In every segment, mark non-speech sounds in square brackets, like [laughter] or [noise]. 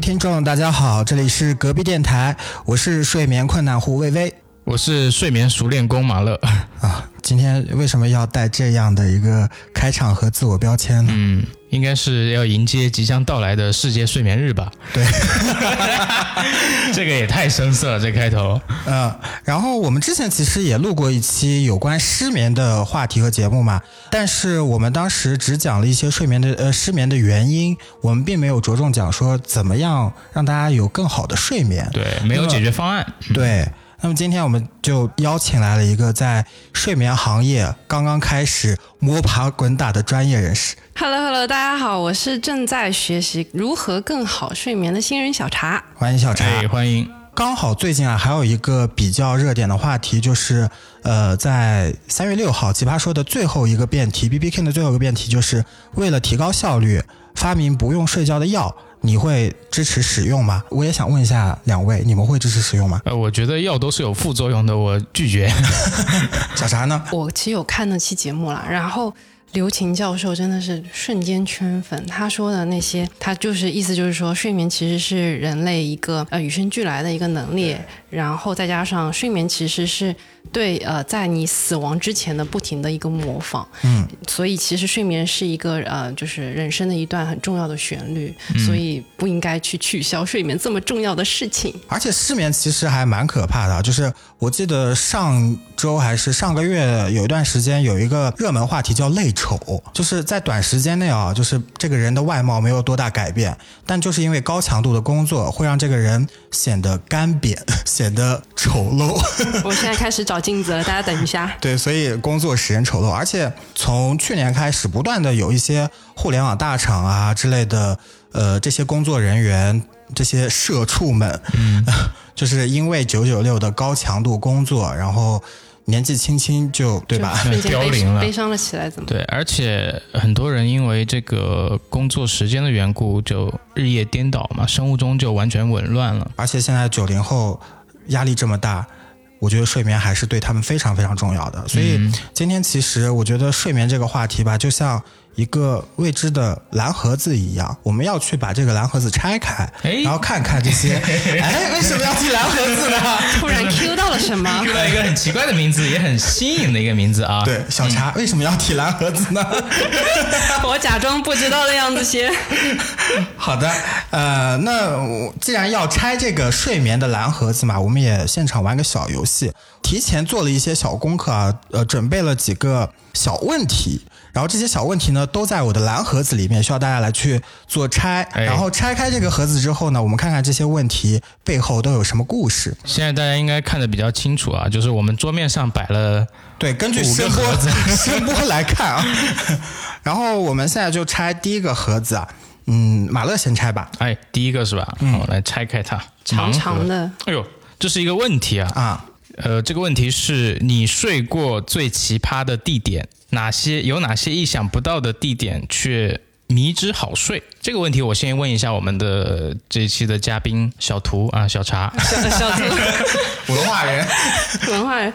听众，大家好，这里是隔壁电台，我是睡眠困难户魏巍我是睡眠熟练工马乐。啊。今天为什么要带这样的一个开场和自我标签呢？嗯，应该是要迎接即将到来的世界睡眠日吧？对，[laughs] 这个也太生涩了，这开头。嗯，然后我们之前其实也录过一期有关失眠的话题和节目嘛，但是我们当时只讲了一些睡眠的呃失眠的原因，我们并没有着重讲说怎么样让大家有更好的睡眠。对，没有解决方案。对，那么今天我们就邀请来了一个在睡眠行业刚刚开始摸爬滚打的专业人士。Hello Hello，大家好，我是正在学习如何更好睡眠的新人小茶。欢迎小茶。哎，欢迎。刚好最近啊，还有一个比较热点的话题，就是呃，在三月六号《奇葩说》的最后一个辩题，B B King 的最后一个辩题，就是为了提高效率，发明不用睡觉的药，你会支持使用吗？我也想问一下两位，你们会支持使用吗？呃，我觉得药都是有副作用的，我拒绝。[laughs] 小啥呢？我其实有看那期节目了，然后刘琴教授真的是瞬间圈粉。他说的那些，他就是意思就是说，睡眠其实是人类一个呃与生俱来的一个能力，然后再加上睡眠其实是对呃在你死亡之前的不停的一个模仿，嗯，所以其实睡眠是一个呃就是人生的一段很重要的旋律，所以不应该去取消睡眠这么重要的事情。而且失眠其实还蛮可怕的，就是我记得上周还是上个月有一段时间有一个热门话题叫累丑，就是在短时间内啊，就是这个人的外貌没有多大改变，但就是因为高强度的工作会让这个人显得干瘪，[laughs] 显得丑陋。[laughs] 我现在开始找镜子了，大家等一下。[laughs] 对，所以工作使人丑陋，而且从去年开始，不断的有一些互联网大厂啊之类的，呃，这些工作人员、这些社畜们，嗯，就是因为九九六的高强度工作，然后年纪轻轻就对吧？[laughs] 凋零了悲伤了起来，怎么？对，而且很多人因为这个工作时间的缘故，就日夜颠倒嘛，生物钟就完全紊乱了。而且现在九零后压力这么大，我觉得睡眠还是对他们非常非常重要的。所以今天其实我觉得睡眠这个话题吧，就像一个未知的蓝盒子一样，我们要去把这个蓝盒子拆开，哎然后看看这些，[laughs] 哎，为什么要提蓝盒子呢？突然 Q 到了什么？？[laughs] Q 到一个很奇怪的名字，也很新颖的一个名字啊。对，小茶为什么要提蓝盒子呢？[laughs] 我假装不知道的样子先。好的，呃，那我既然要拆这个睡眠的蓝盒子嘛，我们也现场玩个小游戏，提前做了一些小功课啊，呃，准备了几个小问题，然后这些小问题呢都在我的蓝盒子里面，需要大家来去做拆。哎然后拆开这个盒子之后呢，我们看看这些问题背后都有什么故事。现在大家应该看得比较清楚啊，就是我们桌面上摆了对，根据声波 [laughs] 声波来看啊。[laughs] 然后我们现在就拆第一个盒子啊，嗯，马乐先拆吧。哎，第一个是吧？好，来拆开它，长长的。哎呦，这是一个问题啊！啊，呃，这个问题是你睡过最奇葩的地点，哪些有哪些意想不到的地点却迷之好睡？这个问题我先问一下我们的这一期的嘉宾小图啊，小茶。小小猪 [laughs] 文化人。文化人，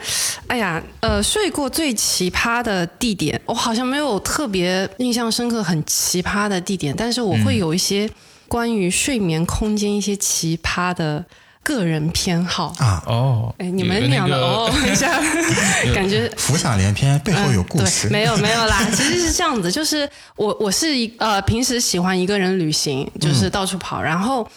哎呀，呃，睡过最奇葩的地点，我好像没有特别印象深刻很奇葩的地点，但是我会有一些关于睡眠空间一些奇葩的个人偏好。啊，哦，哎，你们有那个两个哦，[laughs] 一下感觉浮想联翩，背后有故事。没有没有啦，[laughs] 其实是这样子，就是我我是一呃平时喜欢一个人旅行，就是到处跑，然后。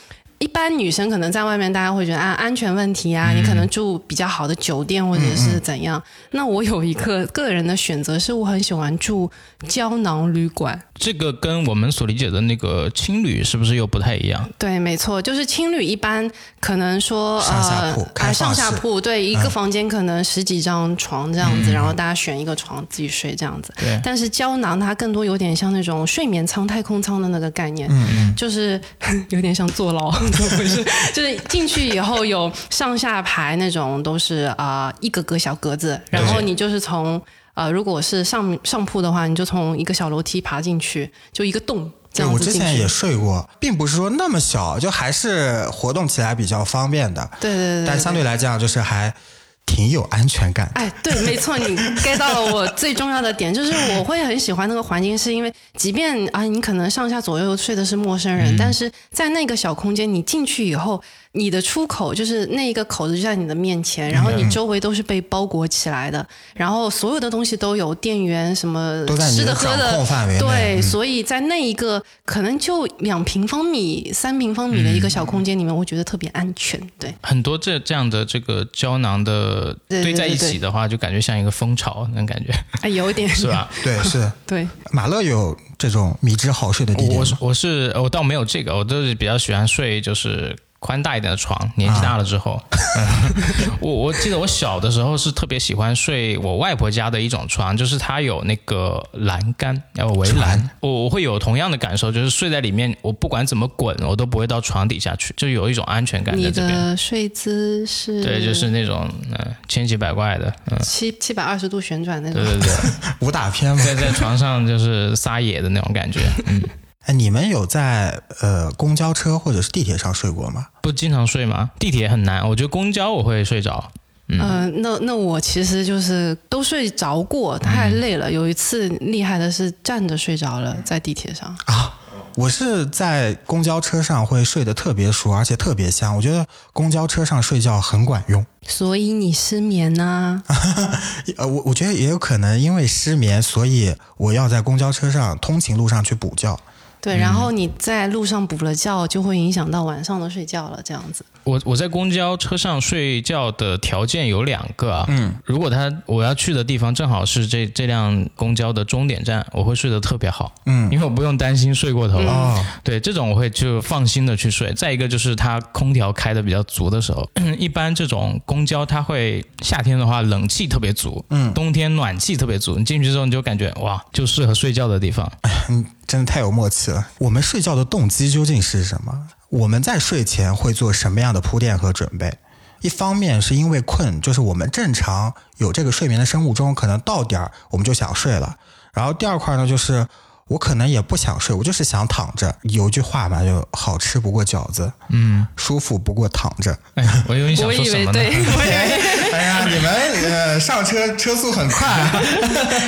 一般女生可能在外面，大家会觉得啊安全问题啊，你可能住比较好的酒店或者是怎样。那我有一个个人的选择，是我很喜欢住胶囊旅馆。这个跟我们所理解的那个青旅是不是又不太一样？对，没错，就是青旅一般可能说上下呃铺，开上下铺，对，一个房间可能十几张床这样子，然后大家选一个床自己睡这样子。对但是胶囊它更多有点像那种睡眠舱、太空舱的那个概念，嗯就是 [laughs] 有点像坐牢，怎么回事？就是进去以后有上下排那种都是啊、呃一个个小格子，然后你就是从呃如果是上上铺的话，你就从一个小楼梯爬进去，就一个洞。这对，样子进去我之前也睡过，并不是说那么小，就还是活动起来比较方便的。对对对对，但相对来讲，就是还挺有安全感。哎，对，没错，你 get 到了我最重要的点，就是我会很喜欢那个环境，是因为即便啊，你可能上下左右睡的是陌生人，但是在那个小空间，你进去以后。你的出口就是那一个口子就在你的面前，然后你周围都是被包裹起来的，然后所有的东西都有电源什么吃的喝的，对，所以在那一个可能就两平方米、三平方米的一个小空间里面，我觉得特别安全。对，很多这这样的这个胶囊的堆在一起的话，就感觉像一个蜂巢那种感觉，哎，有点是吧？[laughs] 对，是，[laughs] 对。马乐有这种迷之好睡的地点我我是我倒没有这个，我都是比较喜欢睡就是。宽大一点的床，年纪大了之后，[laughs] 我我记得我小的时候是特别喜欢睡我外婆家的一种床，就是它有那个栏杆，要围栏，我我会有同样的感受，就是睡在里面，我不管怎么滚，我都不会到床底下去，就有一种安全感在这边。你的睡姿是？对，就是那种嗯千奇百怪的，嗯，七七百二十度旋转那种，对对对，[laughs] 武打片嘛在在床上就是撒野的那种感觉，嗯。哎，你们有在呃公交车或者是地铁上睡过吗？不经常睡吗？地铁很难，我觉得公交我会睡着。嗯，那那我其实就是都睡着过，太累了。有一次厉害的是站着睡着了，在地铁上啊。我是在公交车上会睡得特别熟，而且特别香。我觉得公交车上睡觉很管用。[laughs] 所以你失眠呢？[laughs] 呃，我我觉得也有可能因为失眠，所以我要在公交车上通勤路上去补觉。对，然后你在路上补了觉，就会影响到晚上的睡觉了，这样子。我我在公交车上睡觉的条件有两个啊，嗯，如果他我要去的地方正好是这这辆公交的终点站，我会睡得特别好，嗯，因为我不用担心睡过头哦。对，这种我会就放心的去睡。再一个就是它空调开的比较足的时候，[clears throat] 一般这种公交它会夏天的话冷气特别足，嗯，冬天暖气特别足，你进去之后你就感觉哇，就适合睡觉的地方。嗯，[laughs] 真的太有默契了。我们睡觉的动机究竟是什么？我们在睡前会做什么样的铺垫和准备？一方面是因为困，就是我们正常有这个睡眠的生物钟，可能到点儿我们就想睡了。然后第二块呢，就是我可能也不想睡，我就是想躺着。有句话嘛，就好吃不过饺子，嗯，舒服不过躺着。哎呀，我以为你想说什么呢？[laughs] 哎呀，你们呃上车车速很快。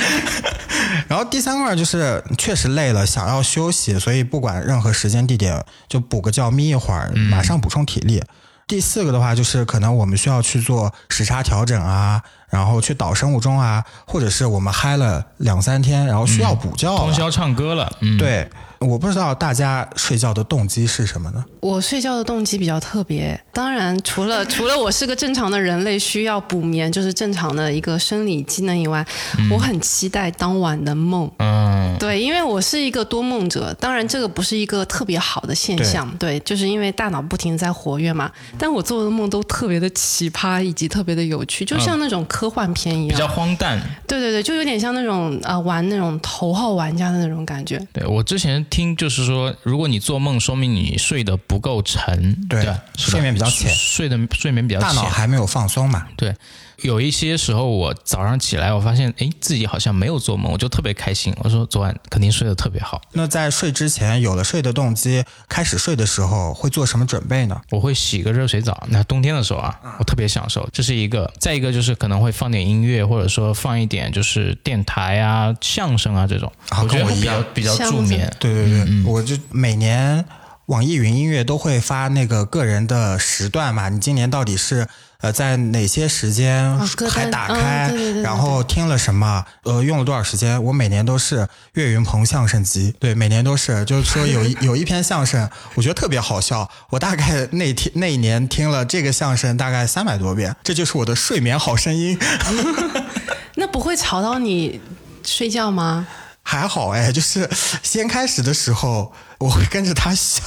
[laughs] 然后第三块就是确实累了，想要休息，所以不管任何时间地点，就补个觉眯一会儿，马上补充体力。第四个的话就是可能我们需要去做时差调整啊。然后去倒生物钟啊，或者是我们嗨了两三天，然后需要补觉，通宵唱歌了。嗯，对，我不知道大家睡觉的动机是什么呢？我睡觉的动机比较特别，当然除了 [laughs] 除了我是个正常的人类需要补眠，就是正常的一个生理机能以外，我很期待当晚的梦。嗯，对，因为我是一个多梦者，当然这个不是一个特别好的现象。对，就是因为大脑不停在活跃嘛，但我做的梦都特别的奇葩，以及特别的有趣，就像那种。科幻片一样，比较荒诞。对对对，就有点像那种呃玩那种头号玩家的那种感觉。对我之前听就是说，如果你做梦，说明你睡得不够沉，对，睡眠比较浅，睡的睡眠比较浅，大脑还没有放松嘛。对。有一些时候，我早上起来，我发现，哎，自己好像没有做梦，我就特别开心。我说昨晚肯定睡得特别好。那在睡之前有了睡的动机，开始睡的时候会做什么准备呢？我会洗个热水澡。那冬天的时候啊，我特别享受，这是一个。再一个就是可能会放点音乐，或者说放一点就是电台啊、相声啊这种，跟我一样比较助眠。对对对，我就每年网易云音乐都会发那个个人的时段嘛。你今年到底是？呃，在哪些时间还打开？然后听了什么？呃，用了多少时间？我每年都是岳云鹏相声集，对，每年都是，就是说有一 [laughs] 有一篇相声，我觉得特别好笑，我大概那天那一年听了这个相声大概三百多遍，这就是我的睡眠好声音。[laughs] [laughs] 那不会吵到你睡觉吗？还好哎，就是先开始的时候。我会跟着他笑，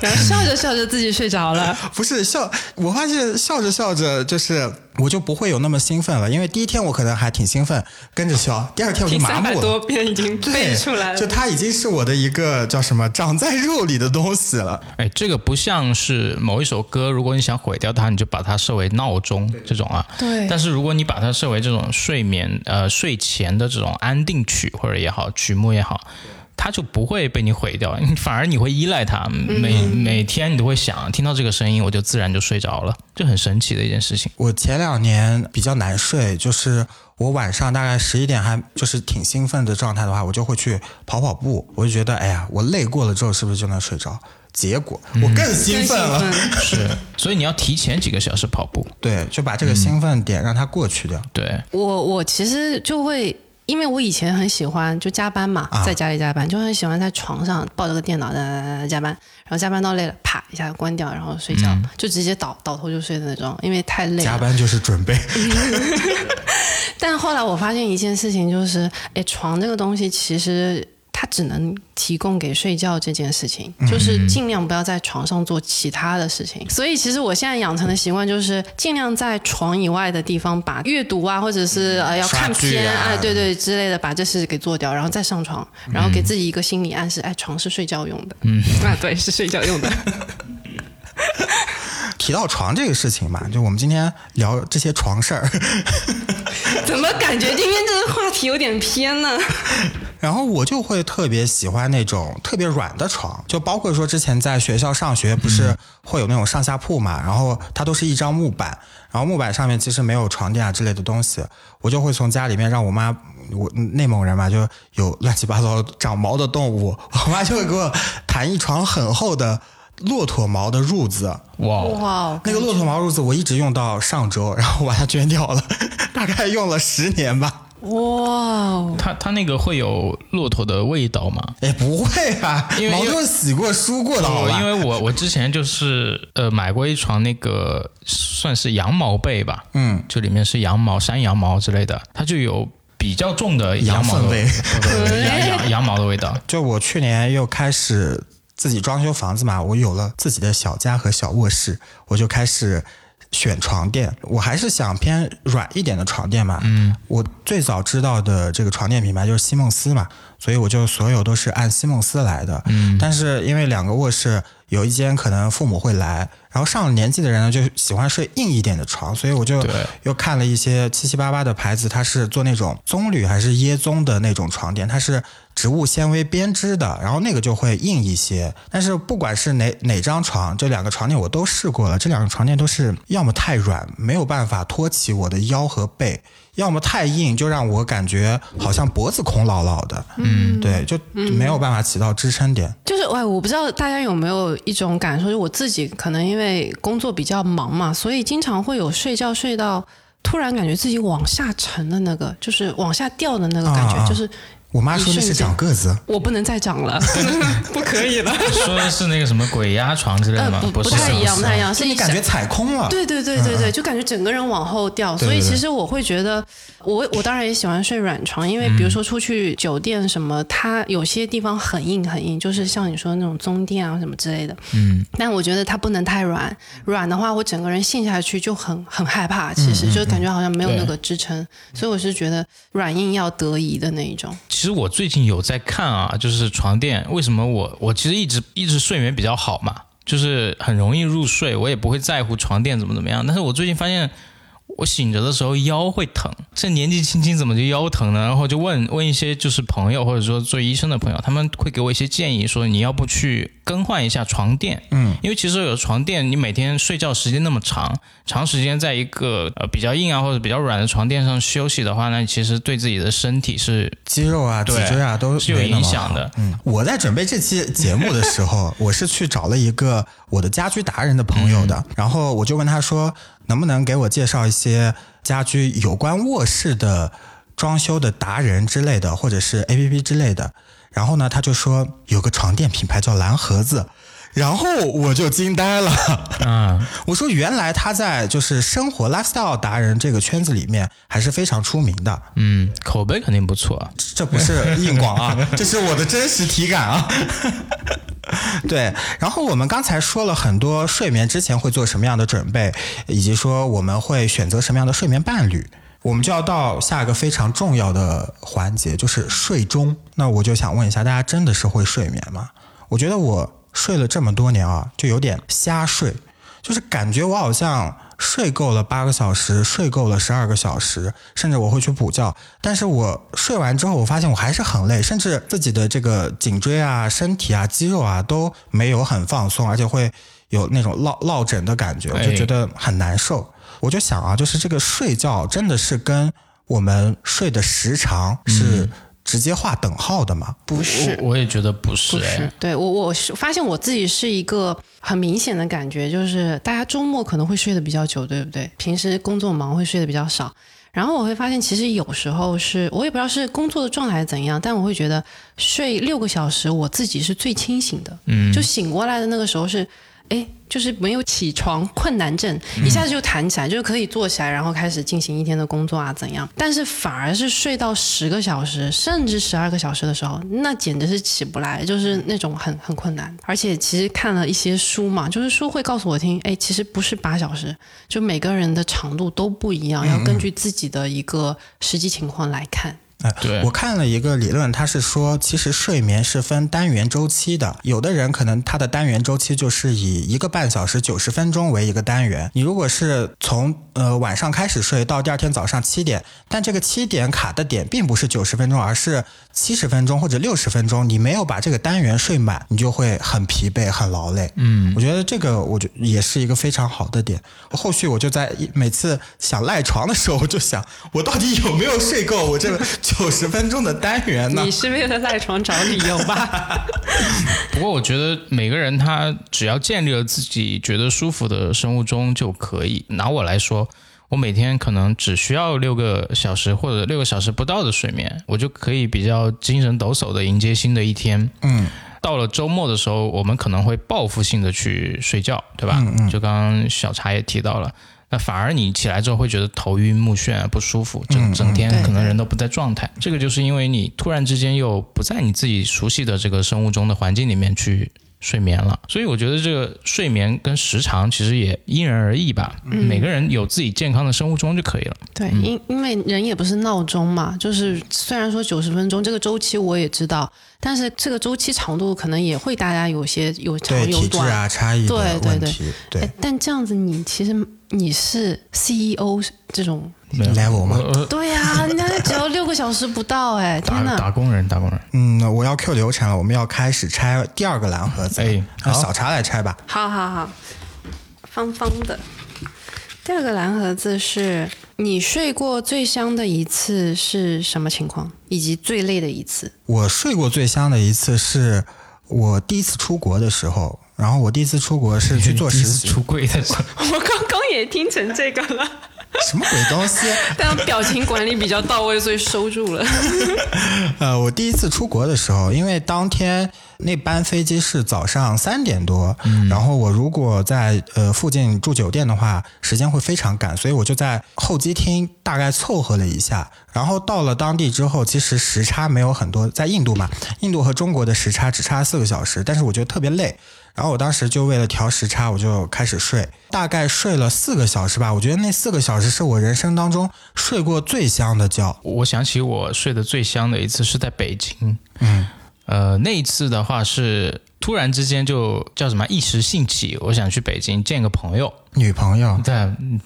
然后笑着笑着自己睡着了。[laughs] 不是笑，我发现笑着笑着就是我就不会有那么兴奋了，因为第一天我可能还挺兴奋，跟着笑，第二天我就麻木了。多遍已经背出来了，就它已经是我的一个叫什么长在肉里的东西了。哎，这个不像是某一首歌，如果你想毁掉它，你就把它设为闹钟这种啊。对。但是如果你把它设为这种睡眠呃睡前的这种安定曲或者也好曲目也好。它就不会被你毁掉，你 [laughs] 反而你会依赖它，每每天你都会想，听到这个声音我就自然就睡着了，就很神奇的一件事情。我前两年比较难睡，就是我晚上大概十一点还就是挺兴奋的状态的话，我就会去跑跑步，我就觉得哎呀，我累过了之后是不是就能睡着？结果我更兴奋了，[laughs] 是，所以你要提前几个小时跑步。对，就把这个兴奋点让它过去掉。对，我我其实就会，因为我以前很喜欢就加班嘛，啊在家里加班，就很喜欢在床上抱着个电脑在加班，然后加班到累了，啪一下关掉，然后睡觉，就直接倒倒头就睡的那种，因为太累了。加班就是准备，[laughs] [laughs] 但后来我发现一件事情，就是，哎，床这个东西其实。它只能提供给睡觉这件事情，就是尽量不要在床上做其他的事情。所以其实我现在养成的习惯就是尽量在床以外的地方把阅读啊，或者是呃要看片啊哎，对对之类的，把这事给做掉，然后再上床，然后给自己一个心理暗示，哎，床是睡觉用的。嗯，[laughs] 啊，对，是睡觉用的。[laughs] 提到床这个事情嘛，就我们今天聊这些床事儿，[laughs] 怎么感觉今天这个话题有点偏呢？然后我就会特别喜欢那种特别软的床，就包括说之前在学校上学不是会有那种上下铺嘛，然后它都是一张木板，然后木板上面其实没有床垫啊之类的东西，我就会从家里面让我妈，我内蒙人嘛，就有乱七八糟长毛的动物，我妈就会给我弹一床很厚的骆驼毛的褥子，哇那个骆驼毛褥子我一直用到上周，然后我把它捐掉了，[laughs] 大概用了十年吧。哇，它它那个会有骆驼的味道吗？哎，不会啊，因为毛都是洗过、梳过的，好吧？因为我我之前就是呃买过一床那个算是羊毛被吧，嗯，就里面是羊毛、山羊毛之类的，它就有比较重的羊毛的 [laughs] 羊粪味羊羊羊毛的味道。就我去年又开始自己装修房子嘛，我有了自己的小家和小卧室，我就开始选床垫。我还是想偏软一点的床垫嘛。嗯，我最早知道的这个床垫品牌就是西梦思嘛，所以我就所有都是按西梦思来的。嗯，但是因为两个卧室有一间可能父母会来，然后上了年纪的人呢就喜欢睡硬一点的床，所以我就又看了一些七七八八的牌子，它是做那种棕榈还是椰棕的那种床垫，它是植物纤维编织的，然后那个就会硬一些。但是不管是哪哪张床，这两个床垫我都试过了，这两个床垫都是要么太软，没有办法托起我的腰和背。要么太硬，就让我感觉好像脖子空落落的，嗯，对，就没有办法起到支撑点。就是哎，我不知道大家有没有一种感受，就我自己可能因为工作比较忙嘛，所以经常会有睡觉睡到突然感觉自己往下沉的那个，就是往下掉的那个感觉，啊啊。就是我妈说那是长个子，我不能再长了，[laughs] 不可以了。说的是那个什么鬼压床之类的呃，不？不是太一样，不太一样，是你感觉踩空了。对对对对对，就感觉整个人往后掉，对对所以其实我会觉得，我我当然也喜欢睡软床，因为比如说出去酒店什么，它有些地方很硬很硬，就是像你说的那种棕垫啊什么之类的，嗯，但我觉得它不能太软，软的话我整个人陷下去就很很害怕，其实就感觉好像没有那个支撑，所以我是觉得软硬要得宜的那一种。其实我最近有在看啊，就是床垫，为什么我我其实一直一直睡眠比较好嘛，就是很容易入睡，我也不会在乎床垫怎么怎么样。但是我最近发现，我醒着的时候腰会疼，这年纪轻轻怎么就腰疼呢？然后就问问一些就是朋友或者说做医生的朋友，他们会给我一些建议，说你要不去更换一下床垫，嗯，因为其实有床垫，你每天睡觉时间那么长，长时间在一个呃比较硬啊或者比较软的床垫上休息的话，那其实对自己的身体是肌肉啊、脊椎啊都是有影响的。嗯，我在准备这期节目的时候，[laughs] 我是去找了一个我的家居达人的朋友的，嗯然后我就问他说，能不能给我介绍一些家居有关卧室的装修的达人之类的，或者是 A P P 之类的。然后呢，他就说有个床垫品牌叫蓝盒子。然后我就惊呆了，啊，[laughs] 我说原来他在就是生活 lifestyle 达人这个圈子里面还是非常出名的。嗯，口碑肯定不错啊。这不是硬广啊，[laughs] 这是我的真实体感啊。[laughs] 对，然后我们刚才说了很多睡眠之前会做什么样的准备，以及说我们会选择什么样的睡眠伴侣，我们就要到下一个非常重要的环节，就是睡中。那我就想问一下，大家真的是会睡眠吗？我觉得我睡了这么多年啊，就有点瞎睡，就是感觉我好像睡够了八个小时，睡够了十二个小时，甚至我会去补觉。但是我睡完之后，我发现我还是很累，甚至自己的这个颈椎啊、身体啊、肌肉啊都没有很放松，而且会有那种落落枕的感觉，我就觉得很难受。我就想啊，就是这个睡觉真的是跟我们睡的时长是直接画等号的吗？不是，我我也觉得不是不哎是，，对我我是发现我自己是一个很明显的感觉，就是大家周末可能会睡得比较久，对不对？平时工作忙会睡得比较少。然后我会发现，其实有时候是我也不知道是工作的状态怎样，但我会觉得睡六个小时，我自己是最清醒的。嗯，就醒过来的那个时候是，哎，就是没有起床困难症，一下子就弹起来，就是可以坐起来，然后开始进行一天的工作啊，怎样？但是反而是睡到十个小时，甚至十二个小时的时候，那简直是起不来，就是那种很很困难。而且其实看了一些书嘛，就是书会告诉我听，哎，其实不是八小时，就每个人的长度都不一样，要根据自己的一个实际情况来看。哎，对我看了一个理论，它是说，其实睡眠是分单元周期的。有的人可能他的单元周期就是以一个半小时九十分钟为一个单元。你如果是从呃晚上开始睡到第二天早上七点，但这个七点卡的点并不是九十分钟，而是七十分钟或者六十分钟，你没有把这个单元睡满，你就会很疲惫、很劳累。嗯，我觉得这个我觉也是一个非常好的点。后续我就在一每次想赖床的时候，我就想，我到底有没有睡够我这个九十分钟的单元呢你？是为了赖床找理由吧？[laughs] 不过我觉得每个人他只要建立了自己觉得舒服的生物钟就可以。拿我来说，我每天可能只需要六个小时或者六个小时不到的睡眠，我就可以比较精神抖擞的迎接新的一天。嗯，到了周末的时候，我们可能会报复性的去睡觉，对吧？嗯就刚刚小茶也提到了。那反而你起来之后会觉得头晕目眩、不舒服，整整天可能人都不在状态。这个就是因为你突然之间又不在你自己熟悉的这个生物钟的环境里面去睡眠了，所以我觉得这个睡眠跟时长其实也因人而异吧。每个人有自己健康的生物钟就可以了。对，因因为人也不是闹钟嘛，就是虽然说九十分钟这个周期我也知道，但是这个周期长度可能也会大家有些有长有短。啊差异对对对，对哎，但这样子你其实你是 CEO 这种，level 嘛。呃，对呀、人家只要六个小时不到，[laughs] 哎，天打哪！打工人，打工人。嗯，我要 Q 流程了，我们要开始拆第二个蓝盒子。哎小茶来拆吧。好好好，方方的。第二个蓝盒子是你睡过最香的一次是什么情况，以及最累的一次？我睡过最香的一次是我第一次出国的时候，然后我第一次出国是去做实习，出柜的时候，[laughs] 我刚刚也听成这个了，[laughs] 什么鬼东西？[laughs] 但表情管理比较到位，所以收住了。[laughs] 呃，我第一次出国的时候，因为当天那班飞机是早上三点多，然后我如果在呃附近住酒店的话，时间会非常赶，所以我就在候机厅大概凑合了一下。然后到了当地之后，其实时差没有很多，在印度嘛，印度和中国的时差只差四个小时，但是我觉得特别累。然后我当时就为了调时差，我就开始睡，大概睡了四个小时吧。我觉得那四个小时是我人生当中睡过最香的觉。我想起我睡得最香的一次是在北京，嗯，呃，那一次的话是突然之间就叫什么一时兴起，我想去北京见个朋友，女朋友，对，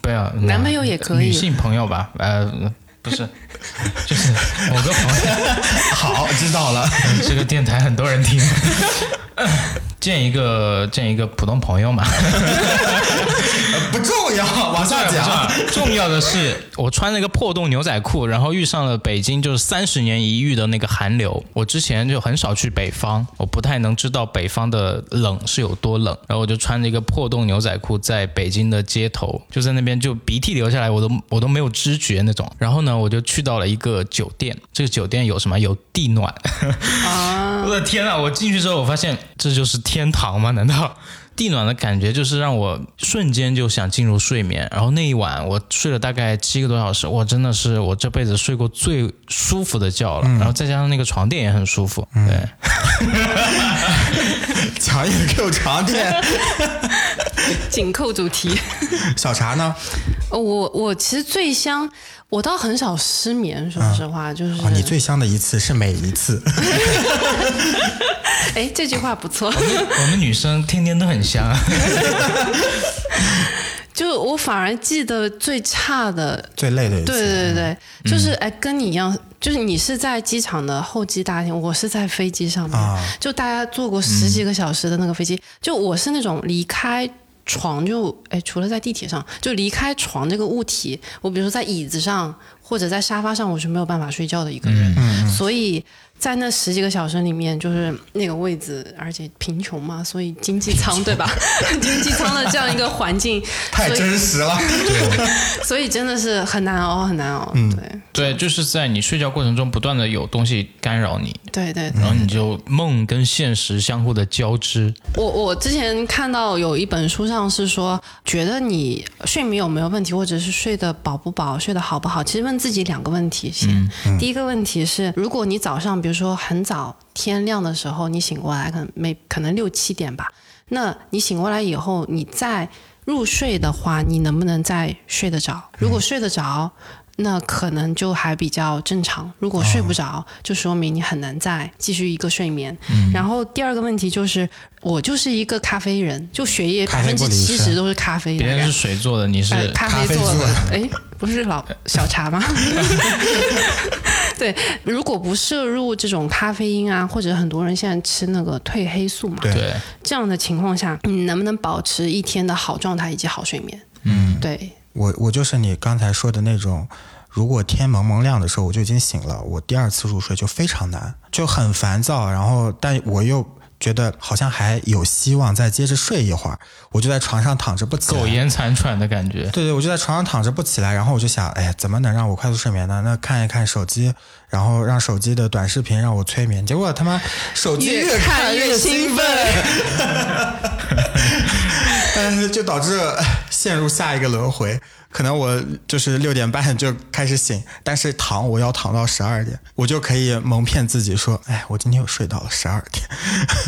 不要男朋友也可以。女性朋友吧，呃，不是，就是某个朋友，[laughs] 好，知道了。这个电台很多人听。[laughs] 见一个见一个普通朋友嘛，[laughs] 不重要，往下讲。[laughs] 重要的是，我穿了一个破洞牛仔裤，然后遇上了北京就是三十年一遇的那个寒流。我之前就很少去北方，我不太能知道北方的冷是有多冷。然后我就穿着一个破洞牛仔裤，在北京的街头，就在那边就鼻涕流下来，我都我都没有知觉那种。然后呢，我就去到了一个酒店，这个酒店有什么？有地暖。啊，我的天啊！我进去之后，我发现这就是天堂吗？难道地暖的感觉就是让我瞬间就想进入睡眠？然后那一晚我睡了大概七个多小时，我，真的是我这辈子睡过最舒服的觉了。然后再加上那个床垫也很舒服，对，[laughs] 强硬 Q 床垫。[laughs] 紧扣主题。小茶呢？哦我我其实最香，我倒很少失眠，说实话，就是哦，你最香的一次是每一次。[laughs] 哎，这句话不错。我们女生天天都很香啊。[laughs] 就我反而记得最差的，[laughs] 最累的一次。对对对对，就是哎，跟你一样，就是你是在机场的候机大厅，我是在飞机上面，啊就大家坐过十几个小时的那个飞机，就我是那种离开。床就哎，除了在地铁上，就离开床这个物体，我比如说在椅子上或者在沙发上，我是没有办法睡觉的一个人。所以在那十几个小时里面，就是那个位置，而且贫穷嘛，所以经济舱对吧？[laughs] 经济舱的这样一个环境，太真实了。[laughs] 所以真的是很难熬，很难熬。嗯对对，就是在你睡觉过程中不断的有东西干扰你，对对对然后你就梦跟现实相互的交织。我我之前看到有一本书上是说，觉得你睡眠有没有问题，或者是睡得饱不饱、睡得好不好，其实问自己两个问题先。第一个问题是，如果你早上比如说很早天亮的时候你醒过来，可能没可能六七点吧，那你醒过来以后，你再入睡的话，你能不能再睡得着？如果睡得着。那可能就还比较正常。如果睡不着，就说明你很难再继续一个睡眠。然后第二个问题就是，我就是一个咖啡人，就血液百分之七十都是咖啡别人是。水做的，你是呃，咖咖啡做的的，哎，不是老小茶吗？对，如果不摄入这种咖啡因啊，或者很多人现在吃那个褪黑素嘛，对。对，这样的情况下，你能不能保持一天的好状态以及好睡眠？嗯，对，我我就是你刚才说的那种，如果天蒙蒙亮的时候我就已经醒了，我第二次入睡就非常难，就很烦躁，然后但我又觉得好像还有希望再接着睡一会儿，我就在床上躺着不起来。苟延残喘的感觉。对对，我就在床上躺着不起来，然后我就想，哎，怎么能让我快速睡眠呢？那看一看手机，然后让手机的短视频让我催眠，结果他妈手机越看越兴奋。[laughs] 但是就导致呃陷入下一个轮回。可能我就是六点半就开始醒，但是躺我要躺到十二点，我就可以蒙骗自己说，哎，我今天又睡到了十二点。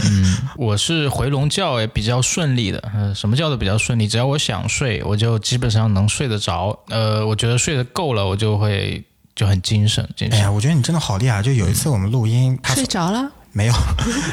嗯我是回笼觉也比较顺利的，呃，什么叫做比较顺利？只要我想睡，我就基本上能睡得着。呃，我觉得睡得够了，我就会就很精神，精神。哎呀，我觉得你真的好厉害！就有一次我们录音，他睡着了。没有，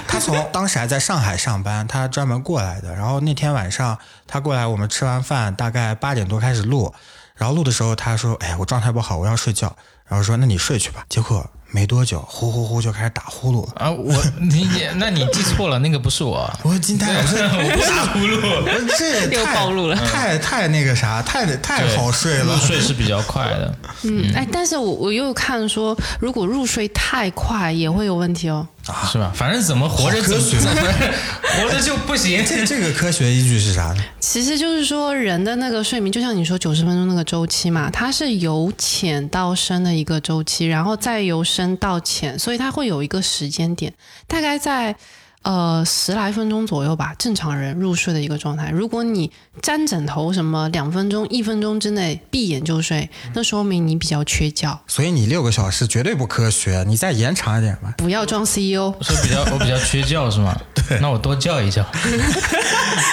他从当时还在上海上班，他专门过来的。然后那天晚上他过来，我们吃完饭大概八点多开始录，然后录的时候他说：“哎，我状态不好，我要睡觉。”然后说：“那你睡去吧。”结果没多久，呼呼呼就开始打呼噜了。啊，我你你那你记错了，那个不是我。我惊呆了，我说 [laughs] 我不打呼噜，我这也又太暴露了太太那个啥，太太好睡了入。睡是比较快的。嗯，哎，但是我我又看说，如果入睡太快也会有问题哦。是吧？反正怎么活着怎么好科学怎么 [laughs] 活着就不行。这这个科学依据是啥呢？其实就是说，人的那个睡眠，就像你说九十分钟那个周期嘛，它是由浅到深的一个周期，然后再由深到浅，所以它会有一个时间点，大概在呃十来分钟左右吧，正常人入睡的一个状态。如果你沾枕头什么两分钟、一分钟之内闭眼就睡，那说明你比较缺觉。所以你六个小时绝对不科学，你再延长一点吧。不要装 E CEO，我说比较我比较缺觉是吗？对，那我多叫一叫。[laughs]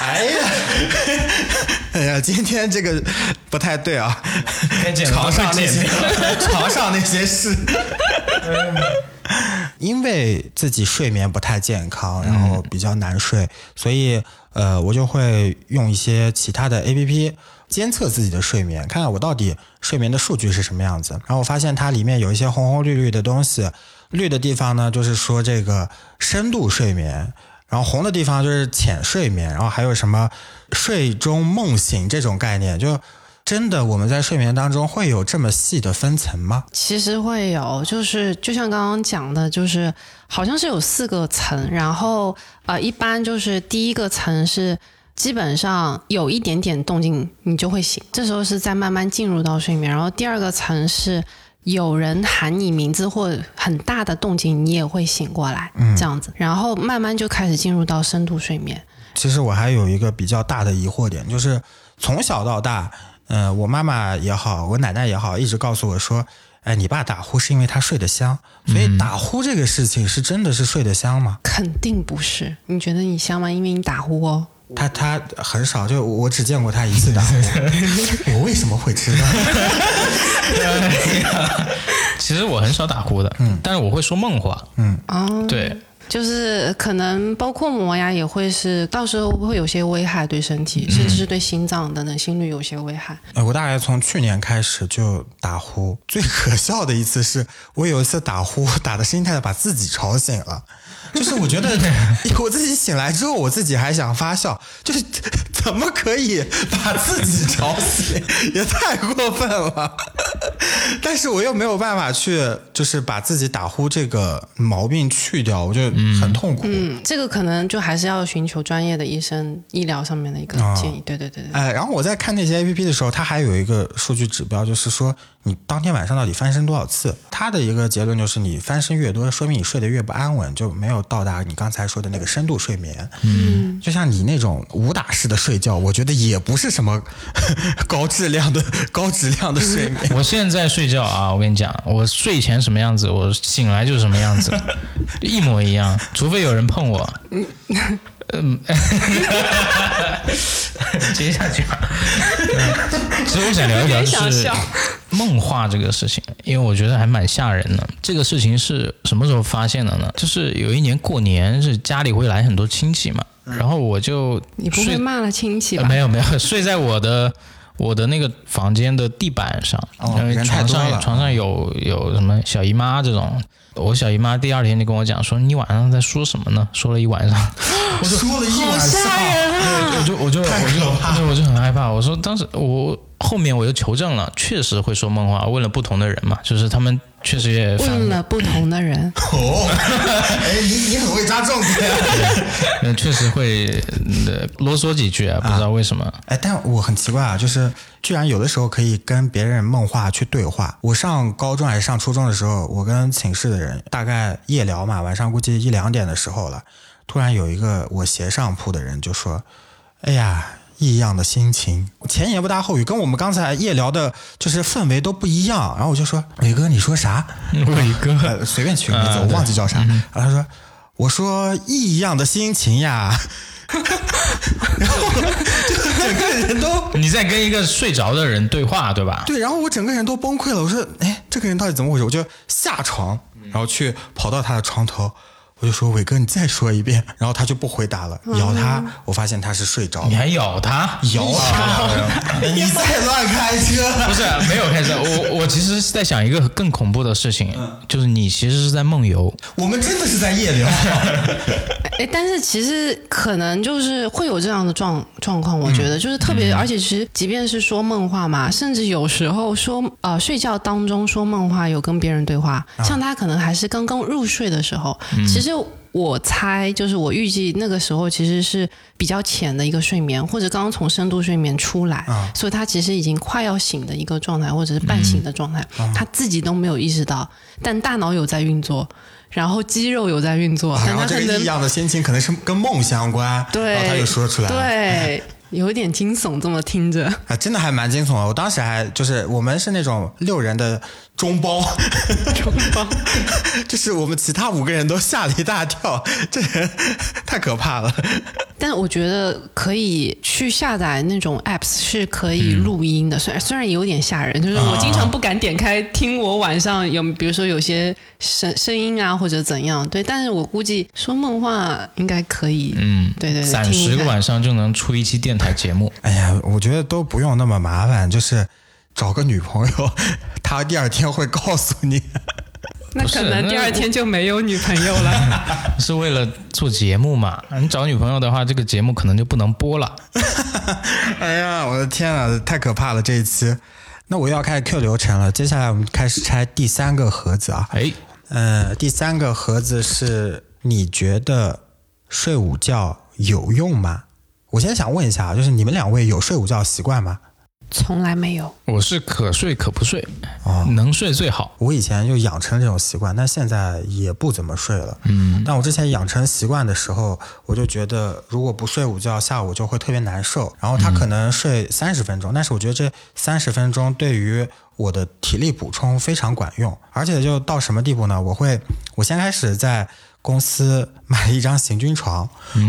哎呀，哎呀，今天这个不太对啊！床上那些 [laughs] 床上那些事。[laughs] 因为自己睡眠不太健康，然后比较难睡，所以呃，我就会用一些其他的 A P P 监测自己的睡眠，看看我到底睡眠的数据是什么样子。然后我发现它里面有一些红红绿绿的东西，绿的地方呢就是说这个深度睡眠，然后红的地方就是浅睡眠，然后还有什么睡中梦醒这种概念，就真的我们在睡眠当中会有这么细的分层吗？其实会有，就是就像刚刚讲的，就是好像是有四个层，然后呃，一般就是第一个层是基本上有一点点动静你就会醒，这时候是在慢慢进入到睡眠，然后第二个层是。有人喊你名字或很大的动静，你也会醒过来，这样子，然后慢慢就开始进入到深度睡眠。其实我还有一个比较大的疑惑点，就是从小到大，嗯、我妈妈也好，我奶奶也好，一直告诉我说，哎，你爸打呼是因为他睡得香，所以打呼这个事情是真的是睡得香吗？肯定不是，你觉得你香吗？因为你打呼哦。他他很少，就我只见过他一次打呼，[laughs] 我为什么会知道？[laughs] 其实我很少打呼的，嗯，但是我会说梦话，哦，对，就是可能包括磨牙也会是到时候会有些危害对身体，甚至是对心脏等等心率有些危害。呃，我大概从去年开始就打呼，最可笑的一次是我有一次打呼打的声音太大，把自己吵醒了。就是我觉得 [laughs] 我自己醒来之后，我自己还想发笑，就是 [laughs] 怎么可以把自己吵醒，也太过分了。但是我又没有办法去，就是把自己打呼这个毛病去掉，我就很痛苦。嗯，这个可能就还是要寻求专业的医生医疗上面的一个建议。对对对对。哎，然后我在看那些 A P P 的时候，它还有一个数据指标，就是说你当天晚上到底翻身多少次。他的一个结论就是，你翻身越多，说明你睡得越不安稳，就没有到达你刚才说的那个深度睡眠。嗯，就像你那种武打式的睡觉，我觉得也不是什么 [laughs] 高质量的高质量的睡眠。我现在睡觉啊，我跟你讲，我睡前什么样子，我醒来就是什么样子，[laughs] 一模一样，除非有人碰我。嗯，[laughs] 接下去吧。其实我想聊一聊就是梦话这个事情，因为我觉得还蛮吓人的。这个事情是什么时候发现的呢？就是有一年过年，是家里会来很多亲戚嘛，然后我就你不会骂了亲戚吧？没有没有，睡在我的我的那个房间的地板上，因为床上床上有有什么小姨妈这种。我小姨妈第二天就跟我讲说：“你晚上在说什么呢？”说了一晚上，[laughs] 我就说了一晚上，我就我就我就我就很害怕。我说当时我后面我又求证了，确实会说梦话。问了不同的人嘛，就是他们确实也问了不同的人。[laughs] 哦，哎，你你很会抓重点。[laughs] 嗯，确实会啰嗦几句啊，不知道为什么。哎，但我很奇怪啊，就是。居然有的时候可以跟别人梦话去对话。我上高中还是上初中的时候，我跟寝室的人大概夜聊嘛，晚上估计一两点的时候了，突然有一个我斜上铺的人就说：“哎呀，异样的心情。”前言不搭后语，跟我们刚才夜聊的就是氛围都不一样。然后我就说：“伟哥，你说啥？” [laughs] 伟哥，[laughs] 随便取个名字，我忘记叫啥。然后他说：“我说异样的心情呀。”然后就整个人都 [laughs] 你在跟一个睡着的人对话，对吧？对，然后我整个人都崩溃了。我说：“哎，这个人到底怎么回事？”我就下床，然后去跑到他的床头。我就说伟哥，你再说一遍，然后他就不回答了。咬他，我发现他是睡着了。你还咬他？咬啊！[laughs] 你再乱开车？不是，没有开车。我我其实是在想一个更恐怖的事情，就是你其实是在梦游。我们真的是在夜聊。[laughs] 哎，但是其实可能就是会有这样的状状况。我觉得就是特别，而且其实即便是说梦话嘛，甚至有时候说呃睡觉当中说梦话，有跟别人对话，像他可能还是刚刚入睡的时候，其实。就我猜，就是我预计那个时候其实是比较浅的一个睡眠，或者刚刚从深度睡眠出来，所以他其实已经快要醒的一个状态，或者是半醒的状态，他自己都没有意识到，但大脑有在运作，然后肌肉有在运作，然后这个异样的心情可能是跟梦相关，对，然后他就说出来，对。有点惊悚，这么听着啊，真的还蛮惊悚的。我当时还就是我们是那种六人的中包，中包，[laughs] 就是我们其他五个人都吓了一大跳，[laughs] 这人太可怕了。但我觉得可以去下载那种 apps，是可以录音的。虽然虽然有点吓人，就是我经常不敢点开听我晚上有，比如说有些声声音啊或者怎样。对，但是我估计说梦话应该可以。嗯，对对，三十个晚上就能出一期电台节目。哎呀，我觉得都不用那么麻烦，就是找个女朋友，[laughs] 他第二天会告诉你。[laughs] 那可能第二天就没有女朋友了。[laughs] 是为了做节目嘛？你找女朋友的话，这个节目可能就不能播了。哎呀，我的天啊，太可怕了！这一期，那我要开始 Q 流程了。接下来我们开始拆第三个盒子啊。哎，呃，第三个盒子是你觉得睡午觉有用吗？我先想问一下，就是你们两位有睡午觉习惯吗？从来没有，我是可睡可不睡，哦，能睡最好。我以前就养成这种习惯，但现在也不怎么睡了。嗯，但我之前养成习惯的时候，我就觉得如果不睡午觉，下午就会特别难受。然后他可能睡三十分钟，但是我觉得这三十分钟对于我的体力补充非常管用。而且就到什么地步呢？我会，我先开始在公司买了一张行军床，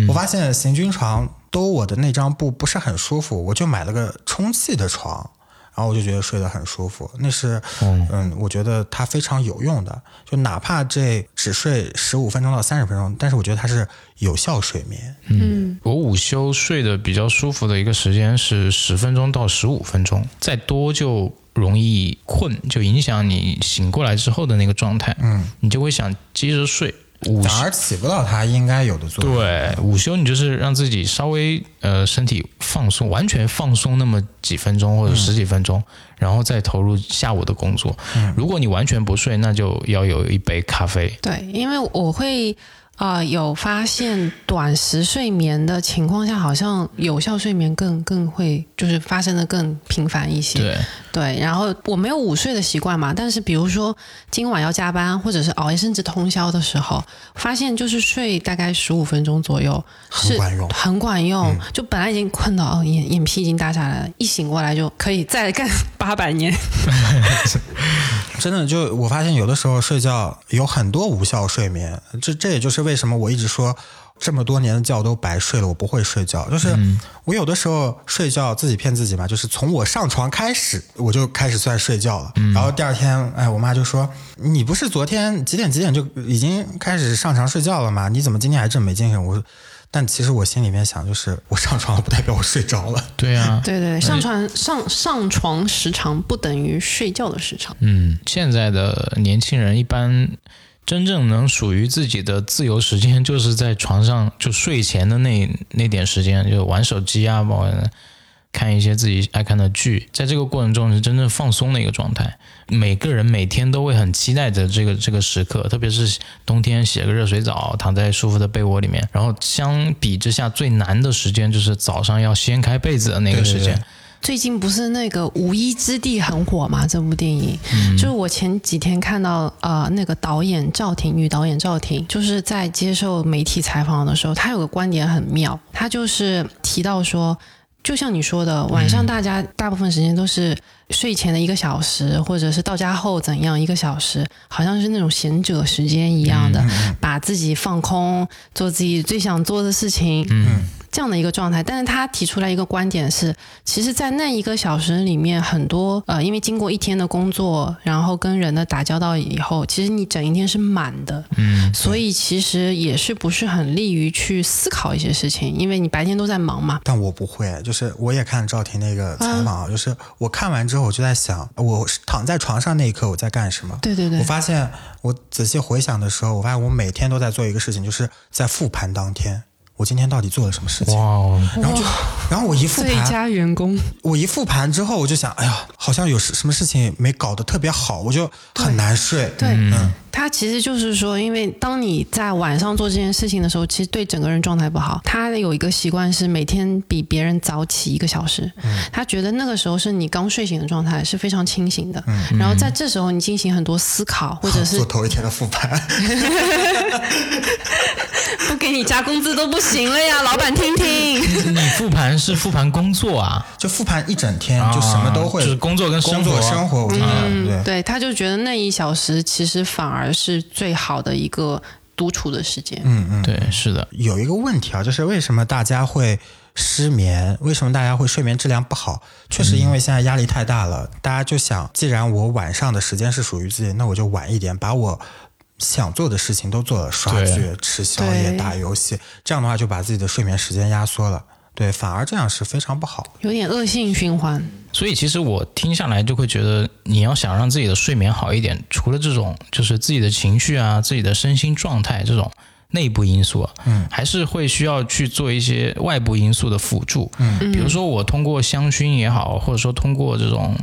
我发现行军床。兜我的那张布不是很舒服，我就买了个充气的床，然然后我就觉得睡得很舒服。那是嗯我觉得它非常有用的，就哪怕这只睡十五分钟到三十分钟，但是我觉得它是有效睡眠。嗯，我午休睡得比较舒服的一个时间是十分钟到十五分钟，再多就容易困，就影响你醒过来之后的那个状态。嗯，你就会想接着睡。午反而起不到它应该有的作用。对，午休你就是让自己稍微呃身体放松，完全放松那么几分钟或者十几分钟，然后再投入下午的工作。如果你完全不睡，那就要有一杯咖啡。对，因为我会。啊、有发现短时睡眠的情况下，好像有效睡眠更更会就是发生的更频繁一些。对，对，然后我没有午睡的习惯嘛，但是比如说今晚要加班，或者是熬夜甚至通宵的时候，发现就是睡大概十五分钟左右是很管用很管用。就本来已经困到哦眼眼皮已经耷下来了，一醒过来就可以再干八百年。[laughs] 真的就我发现有的时候睡觉有很多无效睡眠，这这也就是为什么我一直说这么多年的觉都白睡了，我不会睡觉。就是我有的时候睡觉自己骗自己嘛，就是从我上床开始我就开始算睡觉了，然后第二天哎我妈就说你不是昨天几点几点就已经开始上床睡觉了吗？你怎么今天还这么没精神？我说。但其实我心里面想，就是我上床了，不代表我睡着了。[laughs] 对啊，对对，上床上上床时长不等于睡觉的时长。嗯，现在的年轻人一般真正能属于自己的自由时间，就是在床上就睡前的那那点时间，就玩手机啊，包括看一些自己爱看的剧，在这个过程中是真正放松的一个状态。每个人每天都会很期待着这个这个时刻，特别是冬天洗个热水澡，躺在舒服的被窝里面。然后相比之下，最难的时间就是早上要掀开被子的那个时间。最近不是那个《无依之地》很火嘛？这部电影，就是我前几天看到呃，那个导演赵婷，女导演赵婷，就是在接受媒体采访的时候，她有个观点很妙，她就是提到说，就像你说的，晚上大家大部分时间都是睡前的一个小时，或者是到家后怎样一个小时，好像是那种闲者时间一样的，把自己放空，做自己最想做的事情。嗯，这样的一个状态。但是他提出来一个观点是，其实，在那一个小时里面，很多呃，因为经过一天的工作，然后跟人的打交道以后，其实你整一天是满的，嗯，所以其实也是不是很利于去思考一些事情，因为你白天都在忙嘛。但我不会，就是我也看赵婷那个采访啊，就是我看完之后我就在想，我躺在床上那一刻我在干什么？对对对我，发现我仔细回想的时候，我发现我每天都在做一个事情，就是在复盘当天我今天到底做了什么事情。哇哦，然后就，然后我一复最盘，佳员工，我一复盘之后，我就想，哎呀，好像有什什么事情没搞得特别好，我就很难睡。对，嗯，他其实就是说，因为当你在晚上做这件事情的时候，其实对整个人状态不好。他有一个习惯是每天比别人早起一个小时，他觉得那个时候是你刚睡醒的状态，是非常清醒的。然后在这时候你进行很多思考，或者是做头一天的复盘，[laughs] 不给你加工资都不行了呀，老板听听。你复盘是复盘工作啊？就复盘一整天，就什么都会，啊就是工作跟生工活作生活，我觉得对。对，他就觉得那一小时其实反而是最好的一个独处的时间。嗯嗯，对，是的，有一个问题啊，就是为什么大家会失眠？为什么大家会睡眠质量不好？确实因为现在压力太大了，大家就想，既然我晚上的时间是属于自己，那我就晚一点，把我想做的事情都做了，刷剧、吃宵夜、打游戏，这样的话就把自己的睡眠时间压缩了。对，反而这样是非常不好。有点恶性循环。所以其实我听下来就会觉得，你要想让自己的睡眠好一点，除了这种就是自己的情绪啊、自己的身心状态这种内部因素，啊，嗯，还是会需要去做一些外部因素的辅助，嗯，比如说我通过香薰也好，或者说通过这种。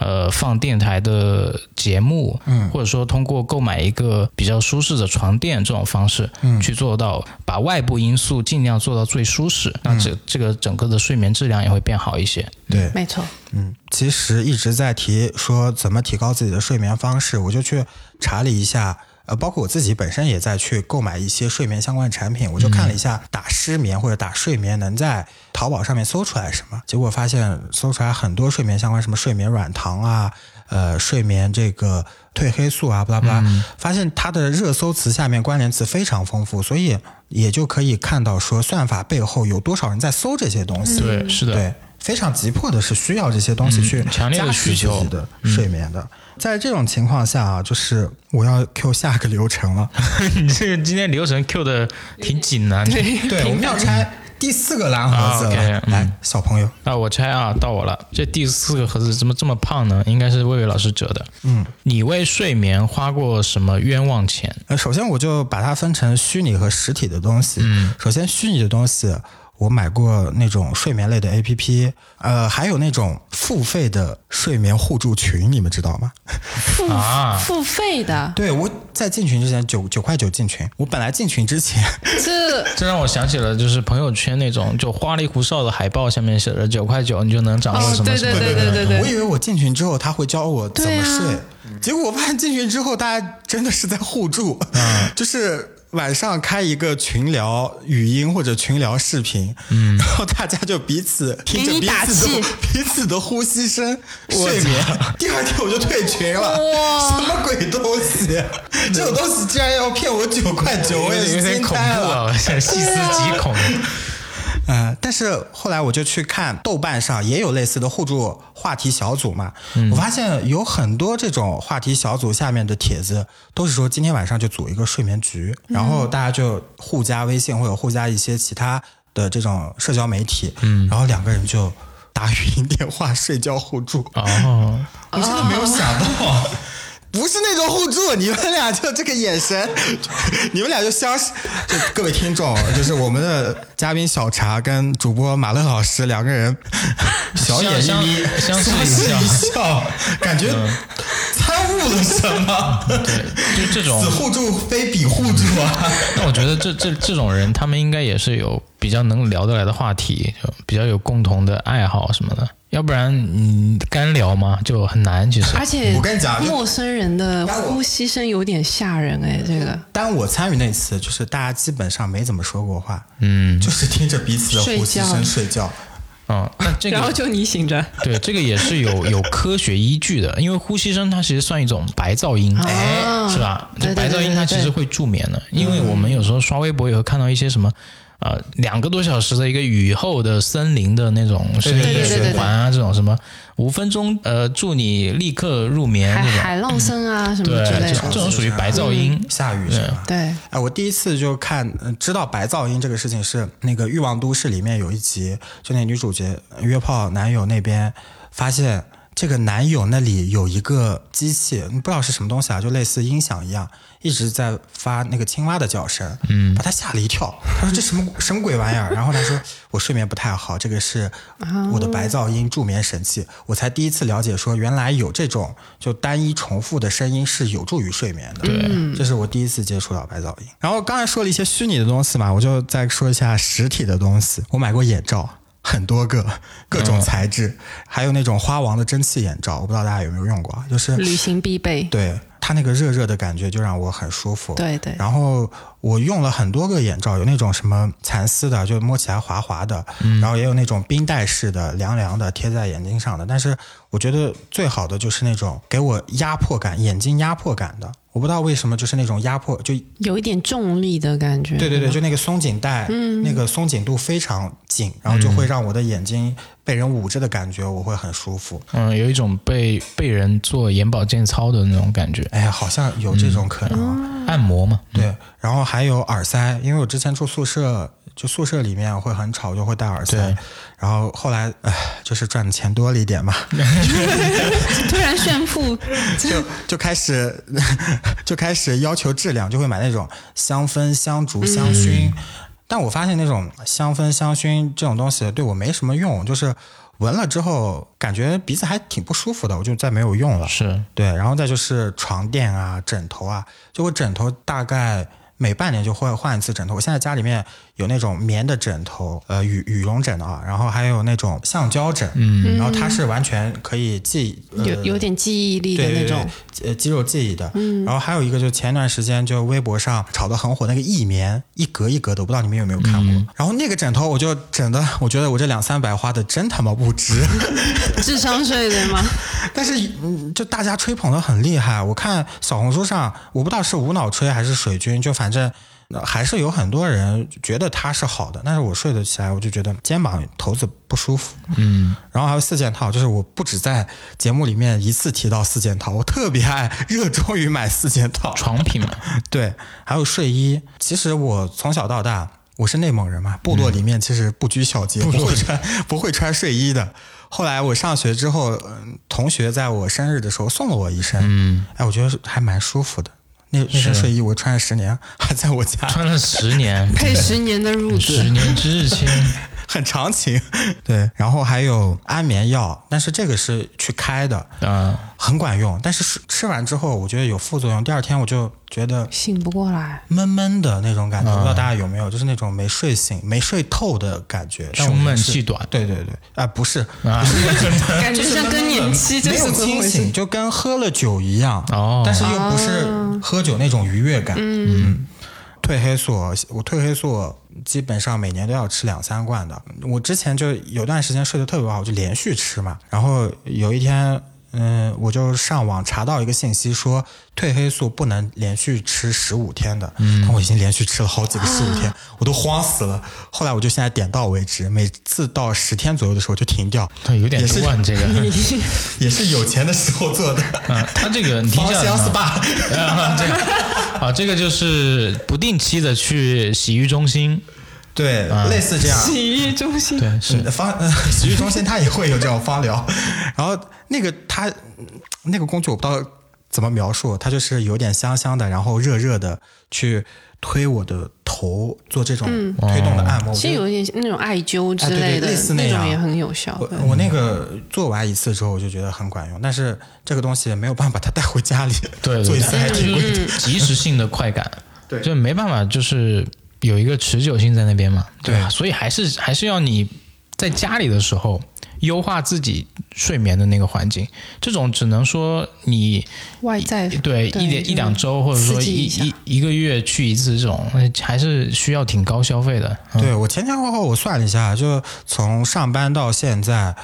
呃，放电台的节目，嗯，或者说通过购买一个比较舒适的床垫这种方式，嗯，去做到把外部因素尽量做到最舒适，那这这个整个的睡眠质量也会变好一些。对，没错，嗯，其实一直在提说怎么提高自己的睡眠方式，我就去查了一下，呃，包括我自己本身也在去购买一些睡眠相关的产品，我就看了一下打失眠或者打睡眠能在淘宝上面搜出来什么，结果发现搜出来很多睡眠相关，什么睡眠软糖啊，呃，睡眠这个褪黑素啊，巴拉巴拉，发现它的热搜词下面关联词非常丰富，所以也就可以看到说算法背后有多少人在搜这些东西。对，是的，对，非常急迫的是需要这些东西去嗯强烈的加持需求自己的睡眠的。在这种情况下啊，就是我要 Q 下个流程了。[laughs] 你这个今天流程 Q 的挺紧啊。对对，[laughs] 我们要拆第四个蓝盒子了。啊，OK，嗯来，小朋友，那，我拆啊，到我了。这第四个盒子怎么这么胖呢？应该是魏魏老师折的。嗯，你为睡眠花过什么冤枉钱？呃，首先我就把它分成虚拟和实体的东西。嗯，首先虚拟的东西，我买过那种睡眠类的 APP，呃，还有那种付费的睡眠互助群，你们知道吗？付啊。付费的，对，我在进群之前九九块九进群，我本来进群之前，这 [laughs] 这让我想起了，就是朋友圈那种就花里胡哨的海报，下面写着九块九，你就能掌握什么什么。对对对对对，我以为我进群之后他会教我怎么睡，结果我发现进群之后大家真的是在互助，[laughs] 就是。晚上开一个群聊语音或者群聊视频，嗯，然后大家就彼此听着彼此打气的彼此的呼吸声睡眠。第二天我就退群了，什么鬼东西？[laughs] 这种东西竟然要骗我九块九，我也有是惊点恐呆了。怖啊，细思极恐。嗯，但是后来我就去看豆瓣上也有类似的互助话题小组嘛，嗯。我发现有很多这种话题小组下面的帖子都是说今天晚上就组一个睡眠局，然后大家就互加微信或者互加一些其他的这种社交媒体，嗯，然后两个人就打语音电话睡觉互助，哦，[laughs] 我真的没有想到。[laughs] 不是那种互助，你们俩就这个眼神，[laughs] 你们俩就相视。就各位听众，就是我们的嘉宾小茶跟主播马乐老师两个人 [laughs] 小眼一眯眯，相视一笑一笑，感觉参悟了什么？对，就这种此互助非彼互助啊！那我觉得这这这种人，他们应该也是有比较能聊得来的话题，就比较有共同的爱好什么的。要不然，嗯，干聊嘛就很难。其实，而且我跟你讲陌生人的呼吸声有点吓人哎，这个但我参与那次，就是大家基本上没怎么说过话，嗯，就是听着彼此的呼吸声睡觉。嗯，那 [laughs] 这个然后就你醒着，对这个也是有 [laughs] 有科学依据的，因为呼吸声它其实算一种白噪音，哎是吧？对对这白噪音它其实会助眠的，因为我们有时候刷微博也会看到一些什么。呃，两个多小时的一个雨后的森林的那种声循环啊，这种什么五分钟呃助你立刻入眠海海浪声啊什么对，之类的，这这种属于白噪音。下雨是吧？对，哎，我第一次就看，呃知道白噪音这个事情是那个《欲望都市》里面有一集，就那女主角呃约炮男友那边发现这个男友那里有一个机器，不知道是什么东西啊，就类似音响一样，一直在发那个青蛙的叫声，嗯，把他吓了一跳。他说这什么什么鬼玩意儿？然后他说我睡眠不太好，这个是 [laughs] 我的白噪音助眠神器。我才第一次了解说原来有这种就单一重复的声音是有助于睡眠的。对，这是我第一次接触到白噪音。然后刚才说了一些虚拟的东西嘛，我就再说一下实体的东西。我买过眼罩。很多个各种材质，还有那种花王的蒸汽眼罩，我不知道大家有没有用过啊，就是旅行必备。对它那个热热的感觉就让我很舒服。对对然后我用了很多个眼罩，有那种什么蚕丝的，就摸起来滑滑的，然后也有那种冰袋式的，凉凉的，贴在眼睛上的。但是我觉得最好的就是那种给我压迫感、眼睛压迫感的。我不知道为什么，就是那种压迫，就有一点重力的感觉。对对对，就那个松紧带，那个松紧度非常紧，然后就会让我的眼睛被人捂着的感觉，我会很舒服。嗯，有一种被被人做眼保健操的那种感觉，哎呀，好像有这种可能啊。按摩嘛。对，然后还有耳塞，因为我之前住宿舍，就宿舍里面会很吵，就会戴耳塞对。然后后来，唉，就是赚的钱多了一点嘛 [laughs] [laughs] 突然炫富，就就开始 [laughs] 就开始要求质量，就会买那种香氛、香烛、香薰。但我发现那种香氛、香薰这种东西对我没什么用，就是闻了之后感觉鼻子还挺不舒服的，我就再没有用了。是，对，然后再就是床垫啊、枕头啊，就我枕头大概每半年就会换一次枕头。我现在家里面有那种棉的枕头，呃，羽羽绒枕啊，然后还有那种橡胶枕，嗯，然后它是完全可以记，呃、有有点记忆力的对对那种。对，呃，肌肉记忆的。嗯，然后还有一个，就前段时间就微博上炒得很火那个易棉，一格一格的，我不知道你们有没有看过。然后那个枕头，我就整的，我觉得我这两三百花的真他妈不值。[laughs] 智商税对吗？[laughs] 但是，嗯，就大家吹捧的很厉害。我看小红书上，我不知道是无脑吹还是水军，就反正呃还是有很多人觉得它是好的，但是我睡得起来，我就觉得肩膀头子不舒服。嗯，然后还有四件套，就是我不止在节目里面一次提到四件套，我特别爱热衷于买四件套。床品嘛，[laughs] 对，还有睡衣。其实我从小到大，我是内蒙人嘛，部落里面其实不拘小节，不会穿不会穿睡衣的。后来我上学之后，嗯，同学在我生日的时候送了我一身，嗯，哎，我觉得还蛮舒服的。那那身睡衣我穿了十年，还在我家，穿了十年，配十年的褥十，年之前，很长情。[laughs] 对，然后还有安眠药，但是这个是去开的，啊，很管用。但是吃吃完之后，我觉得有副作用，第二天我就觉得醒不过来。闷闷的那种感觉，我不知道大家有没有，就是那种没睡醒、没睡透的感觉，胸闷气短对对对，啊、不是，啊，[laughs] 感觉像更年期，这没有是清醒，就跟喝了酒一样，哦但是又不是喝酒那种愉悦感。嗯，褪黑素，我褪黑素基本上每年都要吃两三罐的。我之前就有段时间睡得特别不好，我就连续吃嘛。然后有一天，嗯，我就上网查到一个信息说，褪黑素不能连续吃十五天的。嗯，但我已经连续吃了好几个十五天，[laughs] 我都慌死了。后来我就现在点到为止，每次到十天左右的时候就停掉。有点也是乱这个，[laughs] 也是有钱的时候做的。啊，他这个你听一下 SPA，啊，这个啊，这个就是不定期的去洗浴中心，对，类似这样。洗浴中心，对，是。嗯芳呃 [laughs] 洗浴中心它也会有这种芳疗，[laughs] 然后那个它那个工具我不知道怎么描述，它就是有点香香的，然后热热的去推我的头，做这种推动的按摩。我其实有一点那种艾灸之哎对对类的，类似那样种也很有效。我我那个做完一次之后，我就觉得很管用，但是这个东西没有办法把它带回家里，对，做一次还挺贵。的。就是即时性的快感，对。就没办法，就是有一个持久性在那边嘛，对吧？对所以还是还是要你在家里的时候优化自己睡眠的那个环境，这种只能说你外在对一点一两周或者说一一一一个月去一次这种，还是需要挺高消费的。嗯对我前前后后我算了一下，就从上班到现在，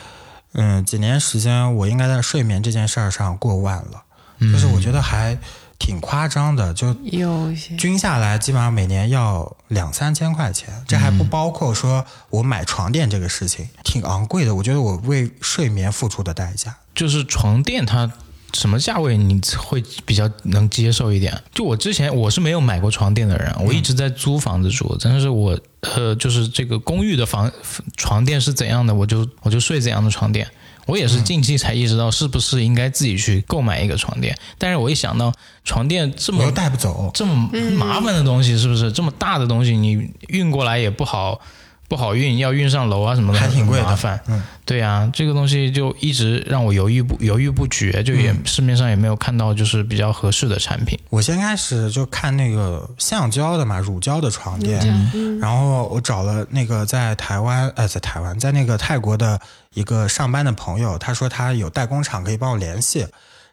嗯，几年时间，我应该在睡眠这件事儿上过万了，就是我觉得还挺夸张的，就有一些均下来基本上每年要两三千块钱，这还不包括说我买床垫这个事情，挺昂贵的。我觉得我为睡眠付出的代价，就是床垫它什么价位你会比较能接受一点？就我之前我是没有买过床垫的人，我一直在租房子住，但是我呃就是这个公寓的房床垫是怎样的，我就我就睡怎样的床垫。我也是近期才意识到是不是应该自己去购买一个床垫，但是我一想到床垫这么带不走。这么麻烦的东西，是不是这么大的东西，你运过来也不好，不好运，要运上楼啊什么的，还挺贵的很麻烦。嗯，对呀、这个东西就一直让我犹豫不犹豫不决，就也、市面上也没有看到就是比较合适的产品。我先开始就看那个橡胶的嘛，乳胶的床垫，嗯。然后我找了那个在台湾，呃，在台湾，在那个泰国的一个上班的朋友，他说他有代工厂可以帮我联系，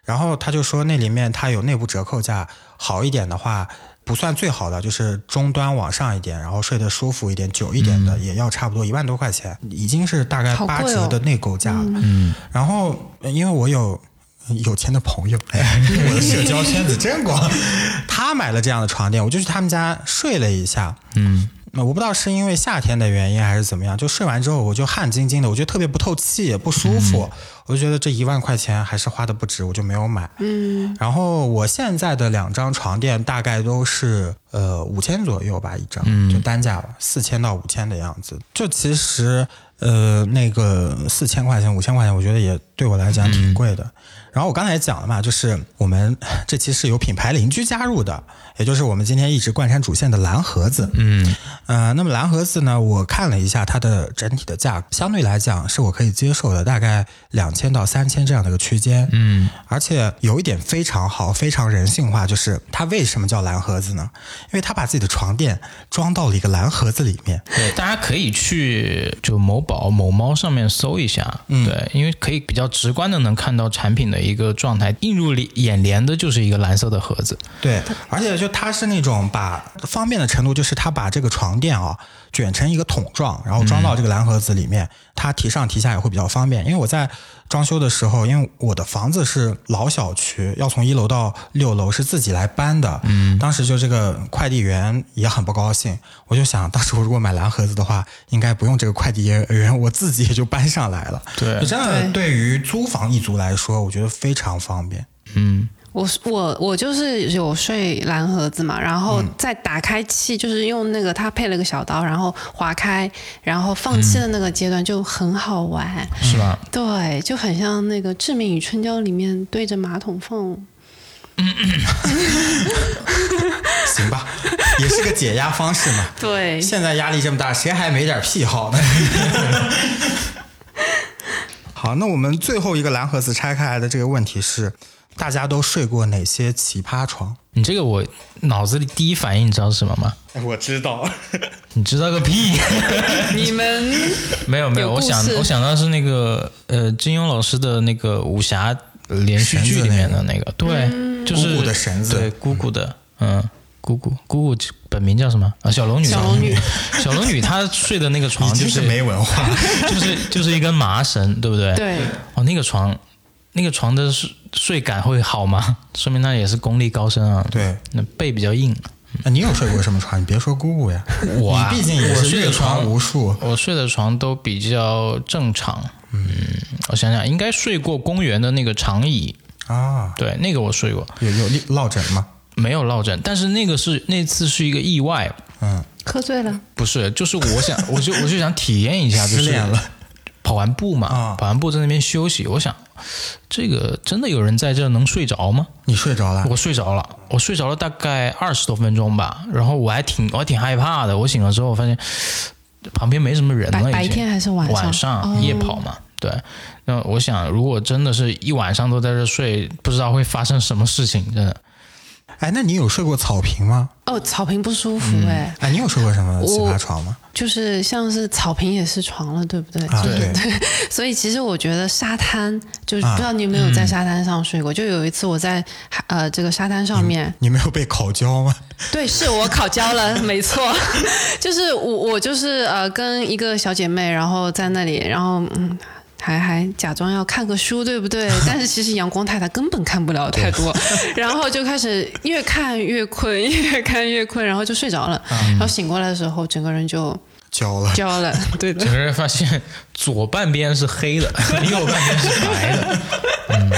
然后他就说那里面他有内部折扣价，好一点的话不算最好的，就是中端往上一点，然后睡得舒服一点、久一点的，也要差不多一万多块钱，已经是大概八折的内购价了。嗯，然后呃因为我有。有钱的朋友，哎，[laughs] 我的社交圈子真广。他买了这样的床垫，我就去他们家睡了一下。嗯，那我不知道是因为夏天的原因还是怎么样，就睡完之后我就汗津津的，我觉得特别不透气，也不舒服，我就觉得这一万块钱还是花的不值，我就没有买。嗯，然后我现在的两张床垫大概都是呃五千左右吧一张，就单价吧，四千到五千的样子。就其实呃那个四千块钱、五千块钱，我觉得也对我来讲挺贵的。然后我刚才也讲了嘛，就是我们 [laughs] 这期是有品牌邻居加入的，也就是我们今天一直贯穿主线的蓝盒子。嗯，呃，那么蓝盒子呢，我看了一下它的整体的价格，相对来讲是我可以接受的，大概两千到三千这样的一个区间。嗯，而且有一点非常好，非常人性化，就是它为什么叫蓝盒子呢？因为它把自己的床垫装到了一个蓝盒子里面。对，大家可以去就某宝、某猫上面搜一下，嗯对，因为可以比较直观的能看到产品的一个状态，映入眼帘的就是一个蓝色的盒子。对，而且就它是那种把方便的程度，就是它把这个床垫啊卷成一个桶状，然后装到这个蓝盒子里面，它提上提下也会比较方便。因为我在装修的时候，因为我的房子是老小区，要从一楼到六楼是自己来搬的，嗯，当时就这个快递员也很不高兴，我就想，当时我如果买蓝盒子的话，应该不用这个快递员，我自己也就搬上来了。对，真的对于租房一族来说，我觉得非常方便。嗯。我我我就是有睡蓝盒子嘛，然后再打开气，就是用那个它配了个小刀，然后划开，然后放气的那个阶段就很好玩，是吧？对，就很像那个《致命与春娇》里面对着马桶缝。[laughs] 行吧，也是个解压方式嘛。[laughs] 对，现在压力这么大，谁还没点癖好呢？[laughs] 好，那我们最后一个蓝盒子拆开来的这个问题是。大家都睡过哪些奇葩床？你这个我脑子里第一反应你知道是什么吗？我知道，[laughs] 你知道个屁！[laughs] 你们没有没有，我想我想到是那个呃金庸老师的那个武侠连续剧里面的那个，对，就是姑姑的绳子，对姑姑的，嗯，姑姑姑姑本名叫什么啊？小龙女，小龙女，[laughs] 小龙女她睡的那个床就是没文化，就是就是一根麻绳，对不对？对，哦，那个床。那个床的睡睡感会好吗？[laughs] 说明他也是功力高深啊。对，那背比较硬。那你有睡过什么床？你别说姑姑呀，我毕竟也是睡的床无数。我睡的床都比较正常。嗯，我想想，应该睡过公园的那个长椅啊。对，那个我睡过。有有落枕吗？没有落枕，但是那个是那次是一个意外。嗯，喝醉了？不是，就是我想，我就我就想体验一下，就是跑完步嘛，跑完步在那边休息，我想。这个真的有人在这能睡着吗？你睡着了？我睡着了，我睡着了大概二十多分钟吧。然后我还挺我还挺害怕的。我醒了之后，我发现旁边没什么人了。白天还是晚上？晚上夜跑嘛。对。那我想，如果真的是一晚上都在这睡，不知道会发生什么事情。真的。哎，那你有睡过草坪吗？哦，草坪不舒服哎。哎，你有睡过什么奇葩床吗？就是像是草坪也是床了，对不对？啊，对。[laughs] 所以其实我觉得沙滩，就是不知道你有没有在沙滩上睡过。就有一次我在呃这个沙滩上面，你没有被烤焦吗？[laughs] 对，是我烤焦了，没错。[laughs] 就是我我就是呃跟一个小姐妹，然后在那里，然后嗯。还还假装要看个书，对不对？[laughs] 但是其实阳光太大，根本看不了太多。[laughs] 然后就开始越看越困，越看越困，然后就睡着了。然后醒过来的时候，整个人就焦了，焦了。[laughs] 对的，整个人发现左半边是黑的，右半边是白的。嗯，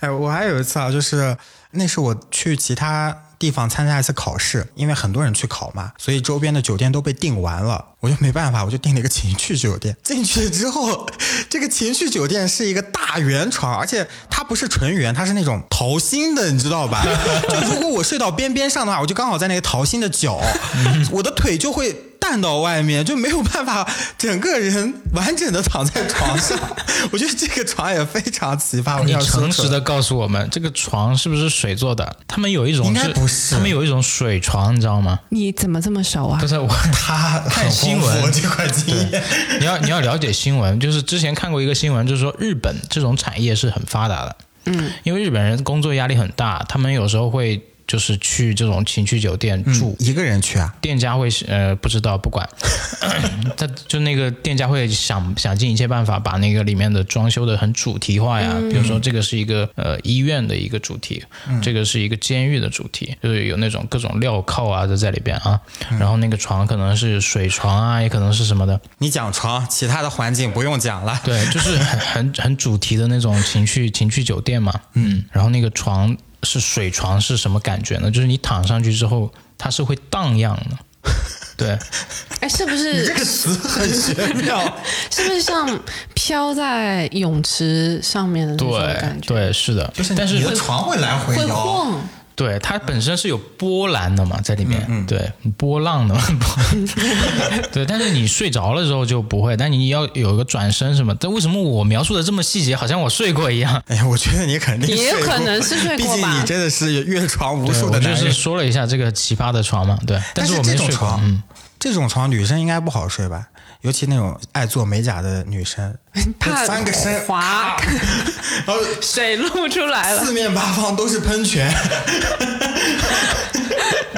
哎，我还有一次啊，就是那是我去其他。地方参加一次考试，因为很多人去考嘛，所以周边的酒店都被订完了，我就没办法，我就订了一个情趣酒店。[laughs] 进去之后，这个情趣酒店是一个大圆床，而且它不是纯圆，它是那种桃心的，你知道吧？[laughs] 就如果我睡到边边上的话，我就刚好在那个桃心的角，我的腿就会。站到外面就没有办法整个人完整的躺在床上，[laughs] 我觉得这个床也非常奇葩。你诚实的告诉我们，这个床是不是水做的？他们有一种应该不是，他们有一种水床，你知道吗？你怎么这么熟啊？不是我，他看新闻这块经验，你要你要了解新闻，就是之前看过一个新闻，就是说日本这种产业是很发达的。嗯，因为日本人工作压力很大，他们有时候会。就是去这种情趣酒店住，一个人去啊？店家会呃不知道不管，[laughs] 他就那个店家会想想尽一切办法把那个里面的装修的很主题化呀，比如说这个是一个呃医院的一个主题，这个是一个监狱的主题，就是有那种各种镣铐啊都在里边啊，然后那个床可能是水床啊，也可能是什么的。你讲床，其他的环境不用讲了。对，就是很很很主题的那种情趣情趣酒店嘛。嗯，然后那个床。是水床是什么感觉呢？就是你躺上去之后，它是会荡漾的。[laughs] 对，哎，是不是这个词很玄妙？[laughs] 是不是像飘在泳池上面的那种感觉？对，是的，就是但是你的床会来回摇。对，它本身是有波澜的嘛，在里面，对，波浪的嘛，[laughs] 对。但是你睡着了之后就不会，但你要有一个转身什么。但为什么我描述的这么细节，好像我睡过一样？[laughs] 哎呀，我觉得你肯定也有可能是睡过吧。毕竟你真的是越床无数的男人。就是说了一下这个奇葩的床嘛，对。但是我没睡过。嗯，这种床女生应该不好睡吧？尤其那种爱做美甲的女生，[laughs] 她翻个身滑，[laughs] 然后水露出来了。四面八方都是喷泉。[laughs]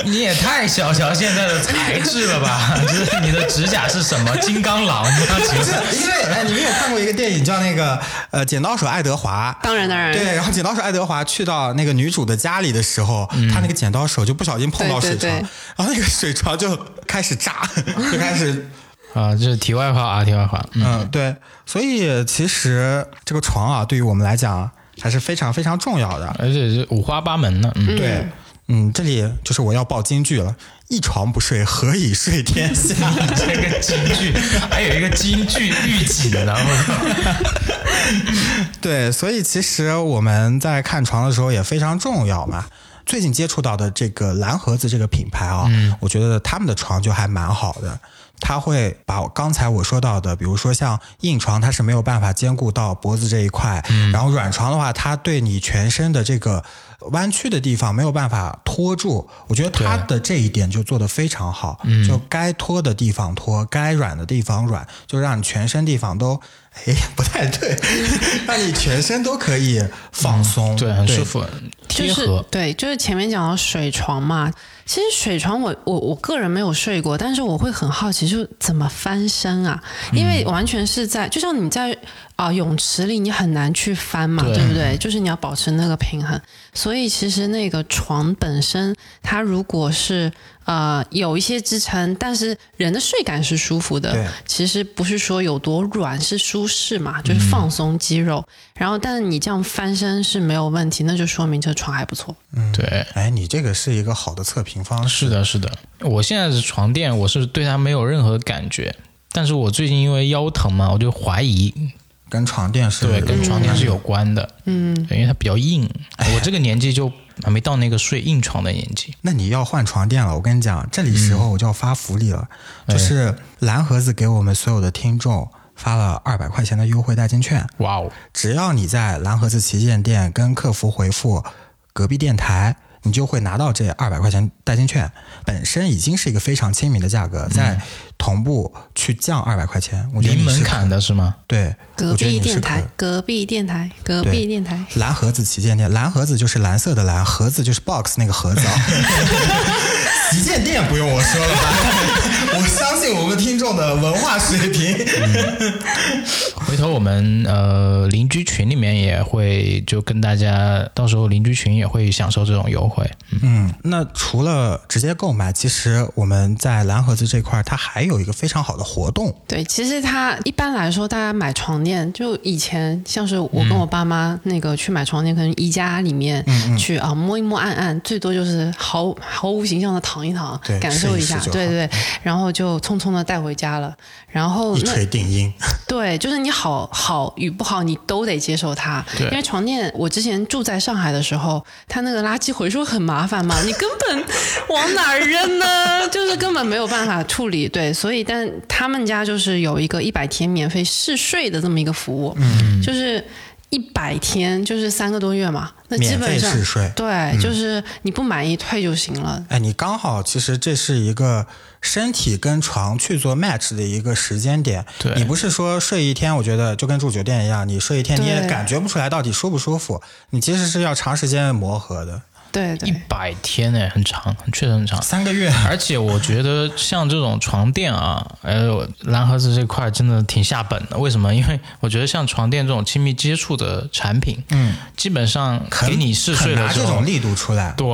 你也太小瞧现在的材质了吧？就是你的指甲是什么金刚狼吗？其实因为哎，你们有看过一个电影叫那个呃《剪刀手爱德华》？当然当然，对，然后剪刀手爱德华去到那个女主的家里的时候，他那个剪刀手就不小心碰到水床，对对对然后那个水床就开始炸，就开始啊，这是题外话啊，题外话。嗯，嗯，对，所以其实这个床啊，对于我们来讲还是非常非常重要的。而且是五花八门的。嗯，对，嗯，这里就是我要报金句了：一床不睡，何以睡天下？[laughs] 这个京剧还有一个京剧预警，然后 [laughs] 对，所以其实我们在看床的时候也非常重要嘛。最近接触到的这个蓝盒子这个品牌啊，我觉得他们的床就还蛮好的。它会把刚才我说到的，比如说像硬床，它是没有办法兼顾到脖子这一块，然后软床的话，它对你全身的这个弯曲的地方没有办法托住。我觉得它的这一点就做得非常好，就该托的地方托，该软的地方软，就让你全身地方都。哎，不太对，[laughs] 让你全身都可以放松，对，很舒服，就是贴合。对，就是前面讲到水床嘛。其实水床我我我个人没有睡过，但是我会很好奇，就怎么翻身啊？因为完全是在，就像你在啊、泳池里，你很难去翻嘛，对对不对？就是你要保持那个平衡。所以其实那个床本身，它如果是呃有一些支撑，但是人的睡感是舒服的，其实不是说有多软，是舒适嘛，就是放松肌肉。然后，但是你这样翻身是没有问题，那就说明这床还不错。嗯对，哎，你这个是一个好的测评方式。是的，是的。我现在的床垫，我是对它没有任何感觉，但是我最近因为腰疼嘛，我就怀疑，跟床垫是对，跟床垫是有关的。嗯，因为它比较硬，我这个年纪就还没到那个睡硬床的年纪。[laughs] 那你要换床垫了，我跟你讲，这里时候我就要发福利了，就是蓝盒子给我们所有的听众发了二百块钱的优惠代金券，哇哦，只要你在蓝盒子旗舰店跟客服回复“隔壁电台”，你就会拿到这二百块钱代金券。本身已经是一个非常亲民的价格，再同步去降二百块钱，我觉得零门你是槛的是吗？对，隔壁电台，隔壁电台，隔壁电台。蓝盒子旗舰店，蓝盒子就是蓝色的蓝，盒子就是 box 那个盒子啊。[laughs] 旗舰店不用我说了吧？[laughs] 我相信我们听众的文化水平。[laughs] 回头我们呃邻居群里面也会就跟大家，到时候邻居群也会享受这种优惠。嗯，那除了直接购买，其实我们在蓝盒子这块，它还有一个非常好的活动。对，其实它一般来说，大家买床垫，就以前像是我跟我爸妈那个去买床垫，可能宜家里面去啊、摸一摸按按，最多就是毫毫无形象的躺一躺，感受一下，对对对，然后就匆匆的带回家了。然后一那锤定音，[laughs] 对，就是你好好与不好，你都得接受它。对因为床垫，我之前住在上海的时候，它那个垃圾回收很麻烦嘛，[laughs] 你根本往哪儿扔呢？[laughs] 就是根本没有办法处理。对，所以但他们家就是有一个一百天免费试睡的这么一个服务，嗯，就是。一百天就是三个多月嘛，那基免费本上试睡。对，就是你不满意退就行了。哎，你刚好，其实这是一个身体跟床去做 match 的一个时间点。对你不是说睡一天，我觉得就跟住酒店一样，你睡一天你也感觉不出来到底舒不舒服，你其实是要长时间磨合的，对对一，百天哎，很长，确实很长。三个月。而且我觉得像这种床垫啊，呃，蓝盒子这块真的挺下本的。为什么？因为我觉得像床垫这种亲密接触的产品，嗯，基本上给你试睡很的时候这种，力度出来。对，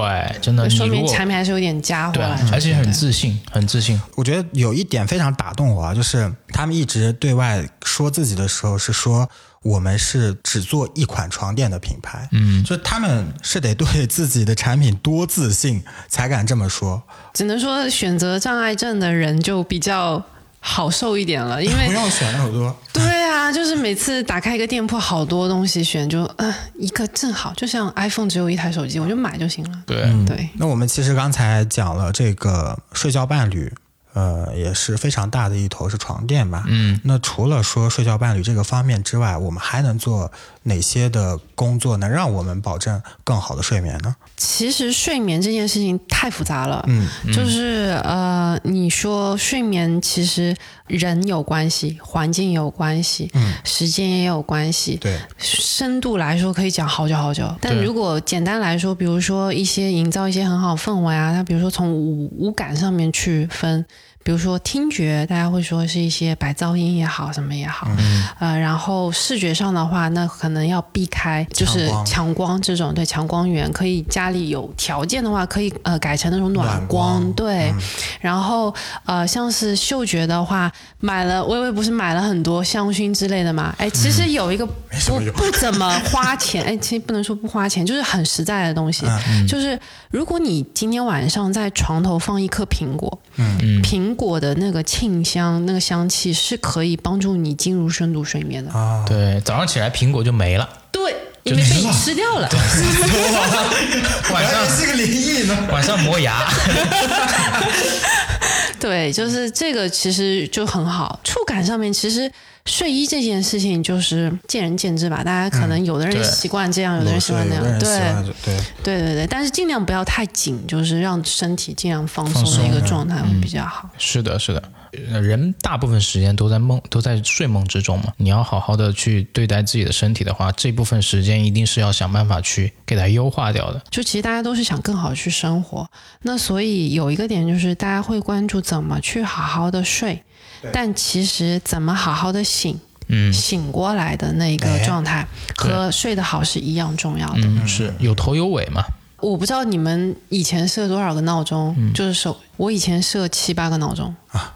真的，说明产品还是有点加回对来，，而且很自信，很自信。我觉得有一点非常打动我啊，就是他们一直对外说自己的时候是说我们是只做一款床垫的品牌，嗯，就他们是得对自己的产品多自信才敢这么说，只能说选择障碍症的人就比较好受一点了，因为 [laughs] 不用选那么多。对啊，就是每次打开一个店铺，好多东西选，就呃一个正好，就像 iPhone 只有一台手机，我就买就行了。对，对，那我们其实刚才讲了这个睡觉伴侣呃，也是非常大的一头是床垫吧。嗯，那除了说睡觉伴侣这个方面之外，我们还能做哪些的工作能让我们保证更好的睡眠呢？其实睡眠这件事情太复杂了，嗯，就是呃，你说睡眠其实人有关系，环境有关系，嗯，时间也有关系，对，深度来说可以讲好久好久。但如果简单来说，比如说一些营造一些很好氛围啊，它比如说从五五感上面去分。比如说听觉，大家会说是一些白噪音也好，什么也好，呃，然后视觉上的话，那可能要避开就是强光。这种，对强光源，可以家里有条件的话，可以呃改成那种暖光，对。然后呃，像是嗅觉的话，买了微微不是买了很多香薰之类的嘛？哎，其实有一个不不怎么花钱，[laughs] 哎，其实不能说不花钱，就是很实在的东西，就是如果你今天晚上在床头放一颗苹果，嗯，苹。果的那个沁香，那个香气是可以帮助你进入深度睡眠的。啊，对，早上起来苹果就没了。对，因为被你吃掉了。[laughs] 晚上是个灵异呢。晚上磨牙。[laughs] 对，就是这个，其实就很好。触感上面，其实。睡衣这件事情就是见仁见智吧，大家可能有的人习惯这样，有的人习惯那样，对对对对对，但是尽量不要太紧，就是让身体尽量放松的一个状态会比较好。是的，是的，人大部分时间都在梦，都在睡梦之中嘛。你要好好的去对待自己的身体的话，这部分时间一定是要想办法去给它优化掉的。就其实大家都是想更好去生活，那所以有一个点就是大家会关注怎么去好好的睡。但其实怎么好好的醒，嗯，醒过来的那个状态和睡得好是一样重要的。嗯，是有头有尾嘛。我不知道你们以前设多少个闹钟，就是手我以前设七八个闹钟啊，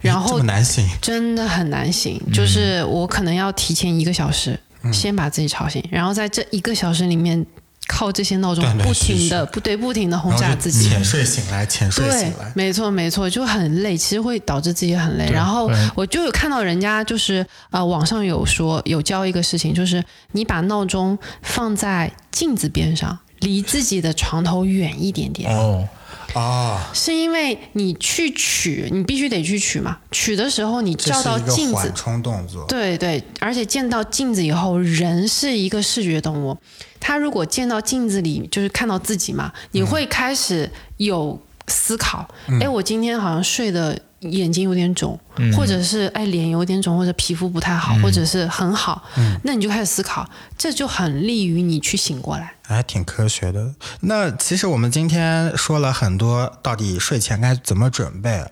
然后难醒，真的很难醒。就是我可能要提前一个小时先把自己吵醒，然后在这一个小时里面。靠这些闹钟不停的不对不停的轰炸自己，浅睡醒来，浅睡醒来，没错没错，就很累，其实会导致自己很累。然后我就有看到人家就是呃网上有说有教一个事情，就是你把闹钟放在镜子边上，离自己的床头远一点点。哦。啊，是因为你去取，你必须得去取嘛。取的时候，你照到镜子，冲动作。对对，而且见到镜子以后，人是一个视觉动物，他如果见到镜子里，就是看到自己嘛，你会开始有思考。哎，我今天好像睡的。眼睛有点肿，或者是哎脸有点肿，或者皮肤不太好，或者是很好，那你就开始思考，这就很利于你去醒过来。还挺科学的。那其实我们今天说了很多，到底睡前该怎么准备？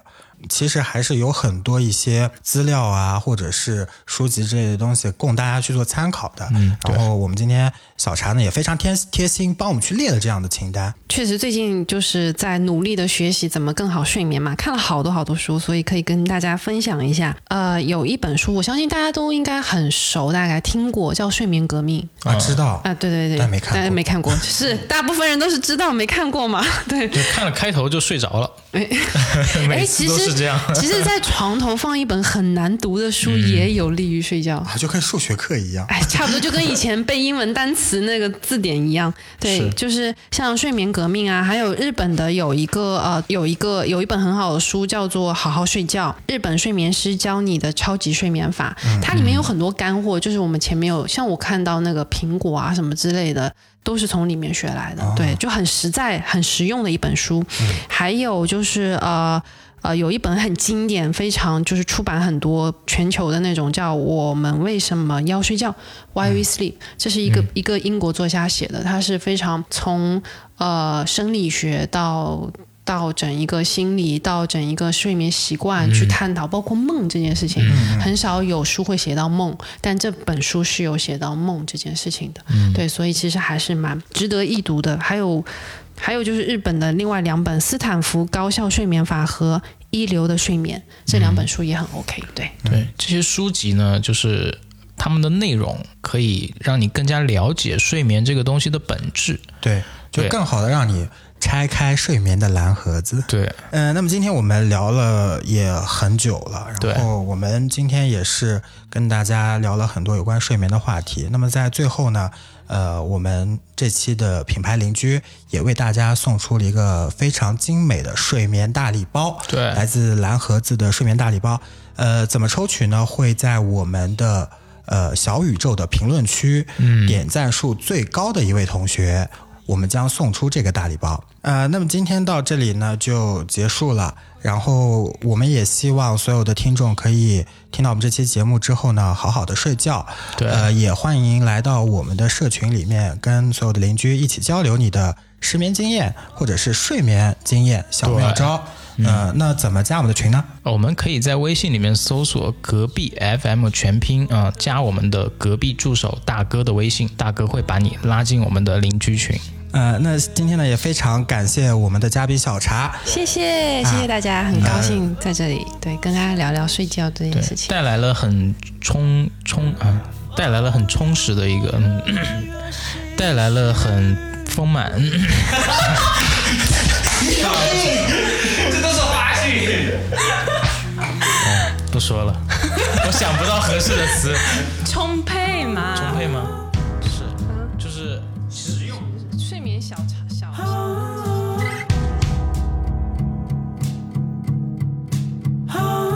其实还是有很多一些资料啊，或者是书籍之类的东西供大家去做参考的。嗯，然后我们今天。小茶呢也非常贴贴心，帮我们去列了这样的清单。确实，最近就是在努力的学习怎么更好睡眠嘛，看了好多好多书，所以可以跟大家分享一下。呃，有一本书，我相信大家都应该很熟，大概听过，叫《睡眠革命》啊，知道啊，对对对，但没看，但没看过，是大部分人都是知道没看过嘛？对，看了开头就睡着了。哎，[laughs] 哎，其实这样，其实，在床头放一本很难读的书也有利于睡觉，就跟数学课一样。哎，差不多就跟以前背英文单词。词那个字典一样，对，就是像睡眠革命啊，还有日本的有一个呃，有一个有一本很好的书叫做《好好睡觉》，日本睡眠师教你的超级睡眠法，它里面有很多干货，就是我们前面有像我看到那个苹果啊什么之类的，都是从里面学来的，对，就很实在、很实用的一本书。还有就是呃。呃，有一本很经典，非常就是出版很多全球的那种，叫《我们为什么要睡觉》（Why We Sleep）。这是一个一个英国作家写的，他是非常从呃生理学到到整一个心理到整一个睡眠习惯去探讨，包括梦这件事情。很少有书会写到梦，但这本书是有写到梦这件事情的。对，所以其实还是蛮值得一读的。还有。还有就是日本的另外两本《斯坦福高效睡眠法》和《一流的睡眠》这两本书也很 OK。对对，这些书籍呢，就是他们的内容可以让你更加了解睡眠这个东西的本质。对，就更好的让你拆开睡眠的蓝盒子。对，嗯、那么今天我们聊了也很久了，然后我们今天也是跟大家聊了很多有关睡眠的话题。那么在最后呢，呃，我们这期的品牌邻居也为大家送出了一个非常精美的睡眠大礼包，对来自蓝盒子的睡眠大礼包。呃，怎么抽取呢？会在我们的呃小宇宙的评论区，嗯点赞数最高的一位同学，我们将送出这个大礼包。呃，那么今天到这里呢就结束了。然后我们也希望所有的听众可以听到我们这期节目之后呢，好好的睡觉。对呃，也欢迎来到我们的社群里面，跟所有的邻居一起交流你的失眠经验或者是睡眠经验小妙招。呃，那怎么加我们的群呢？我们可以在微信里面搜索“隔壁 FM 全拼”啊、加我们的隔壁助手大哥的微信，大哥会把你拉进我们的邻居群。呃，那今天呢也非常感谢我们的嘉宾小茶。谢谢谢谢大家，很高兴在这里对跟大家聊聊睡觉这件事，情。带来了很充充啊，带来了很充实的一个，嗯，[coughs] 带来了很丰满。这都是花絮。不说了，我想不到合适的词。充沛吗，充沛吗？顺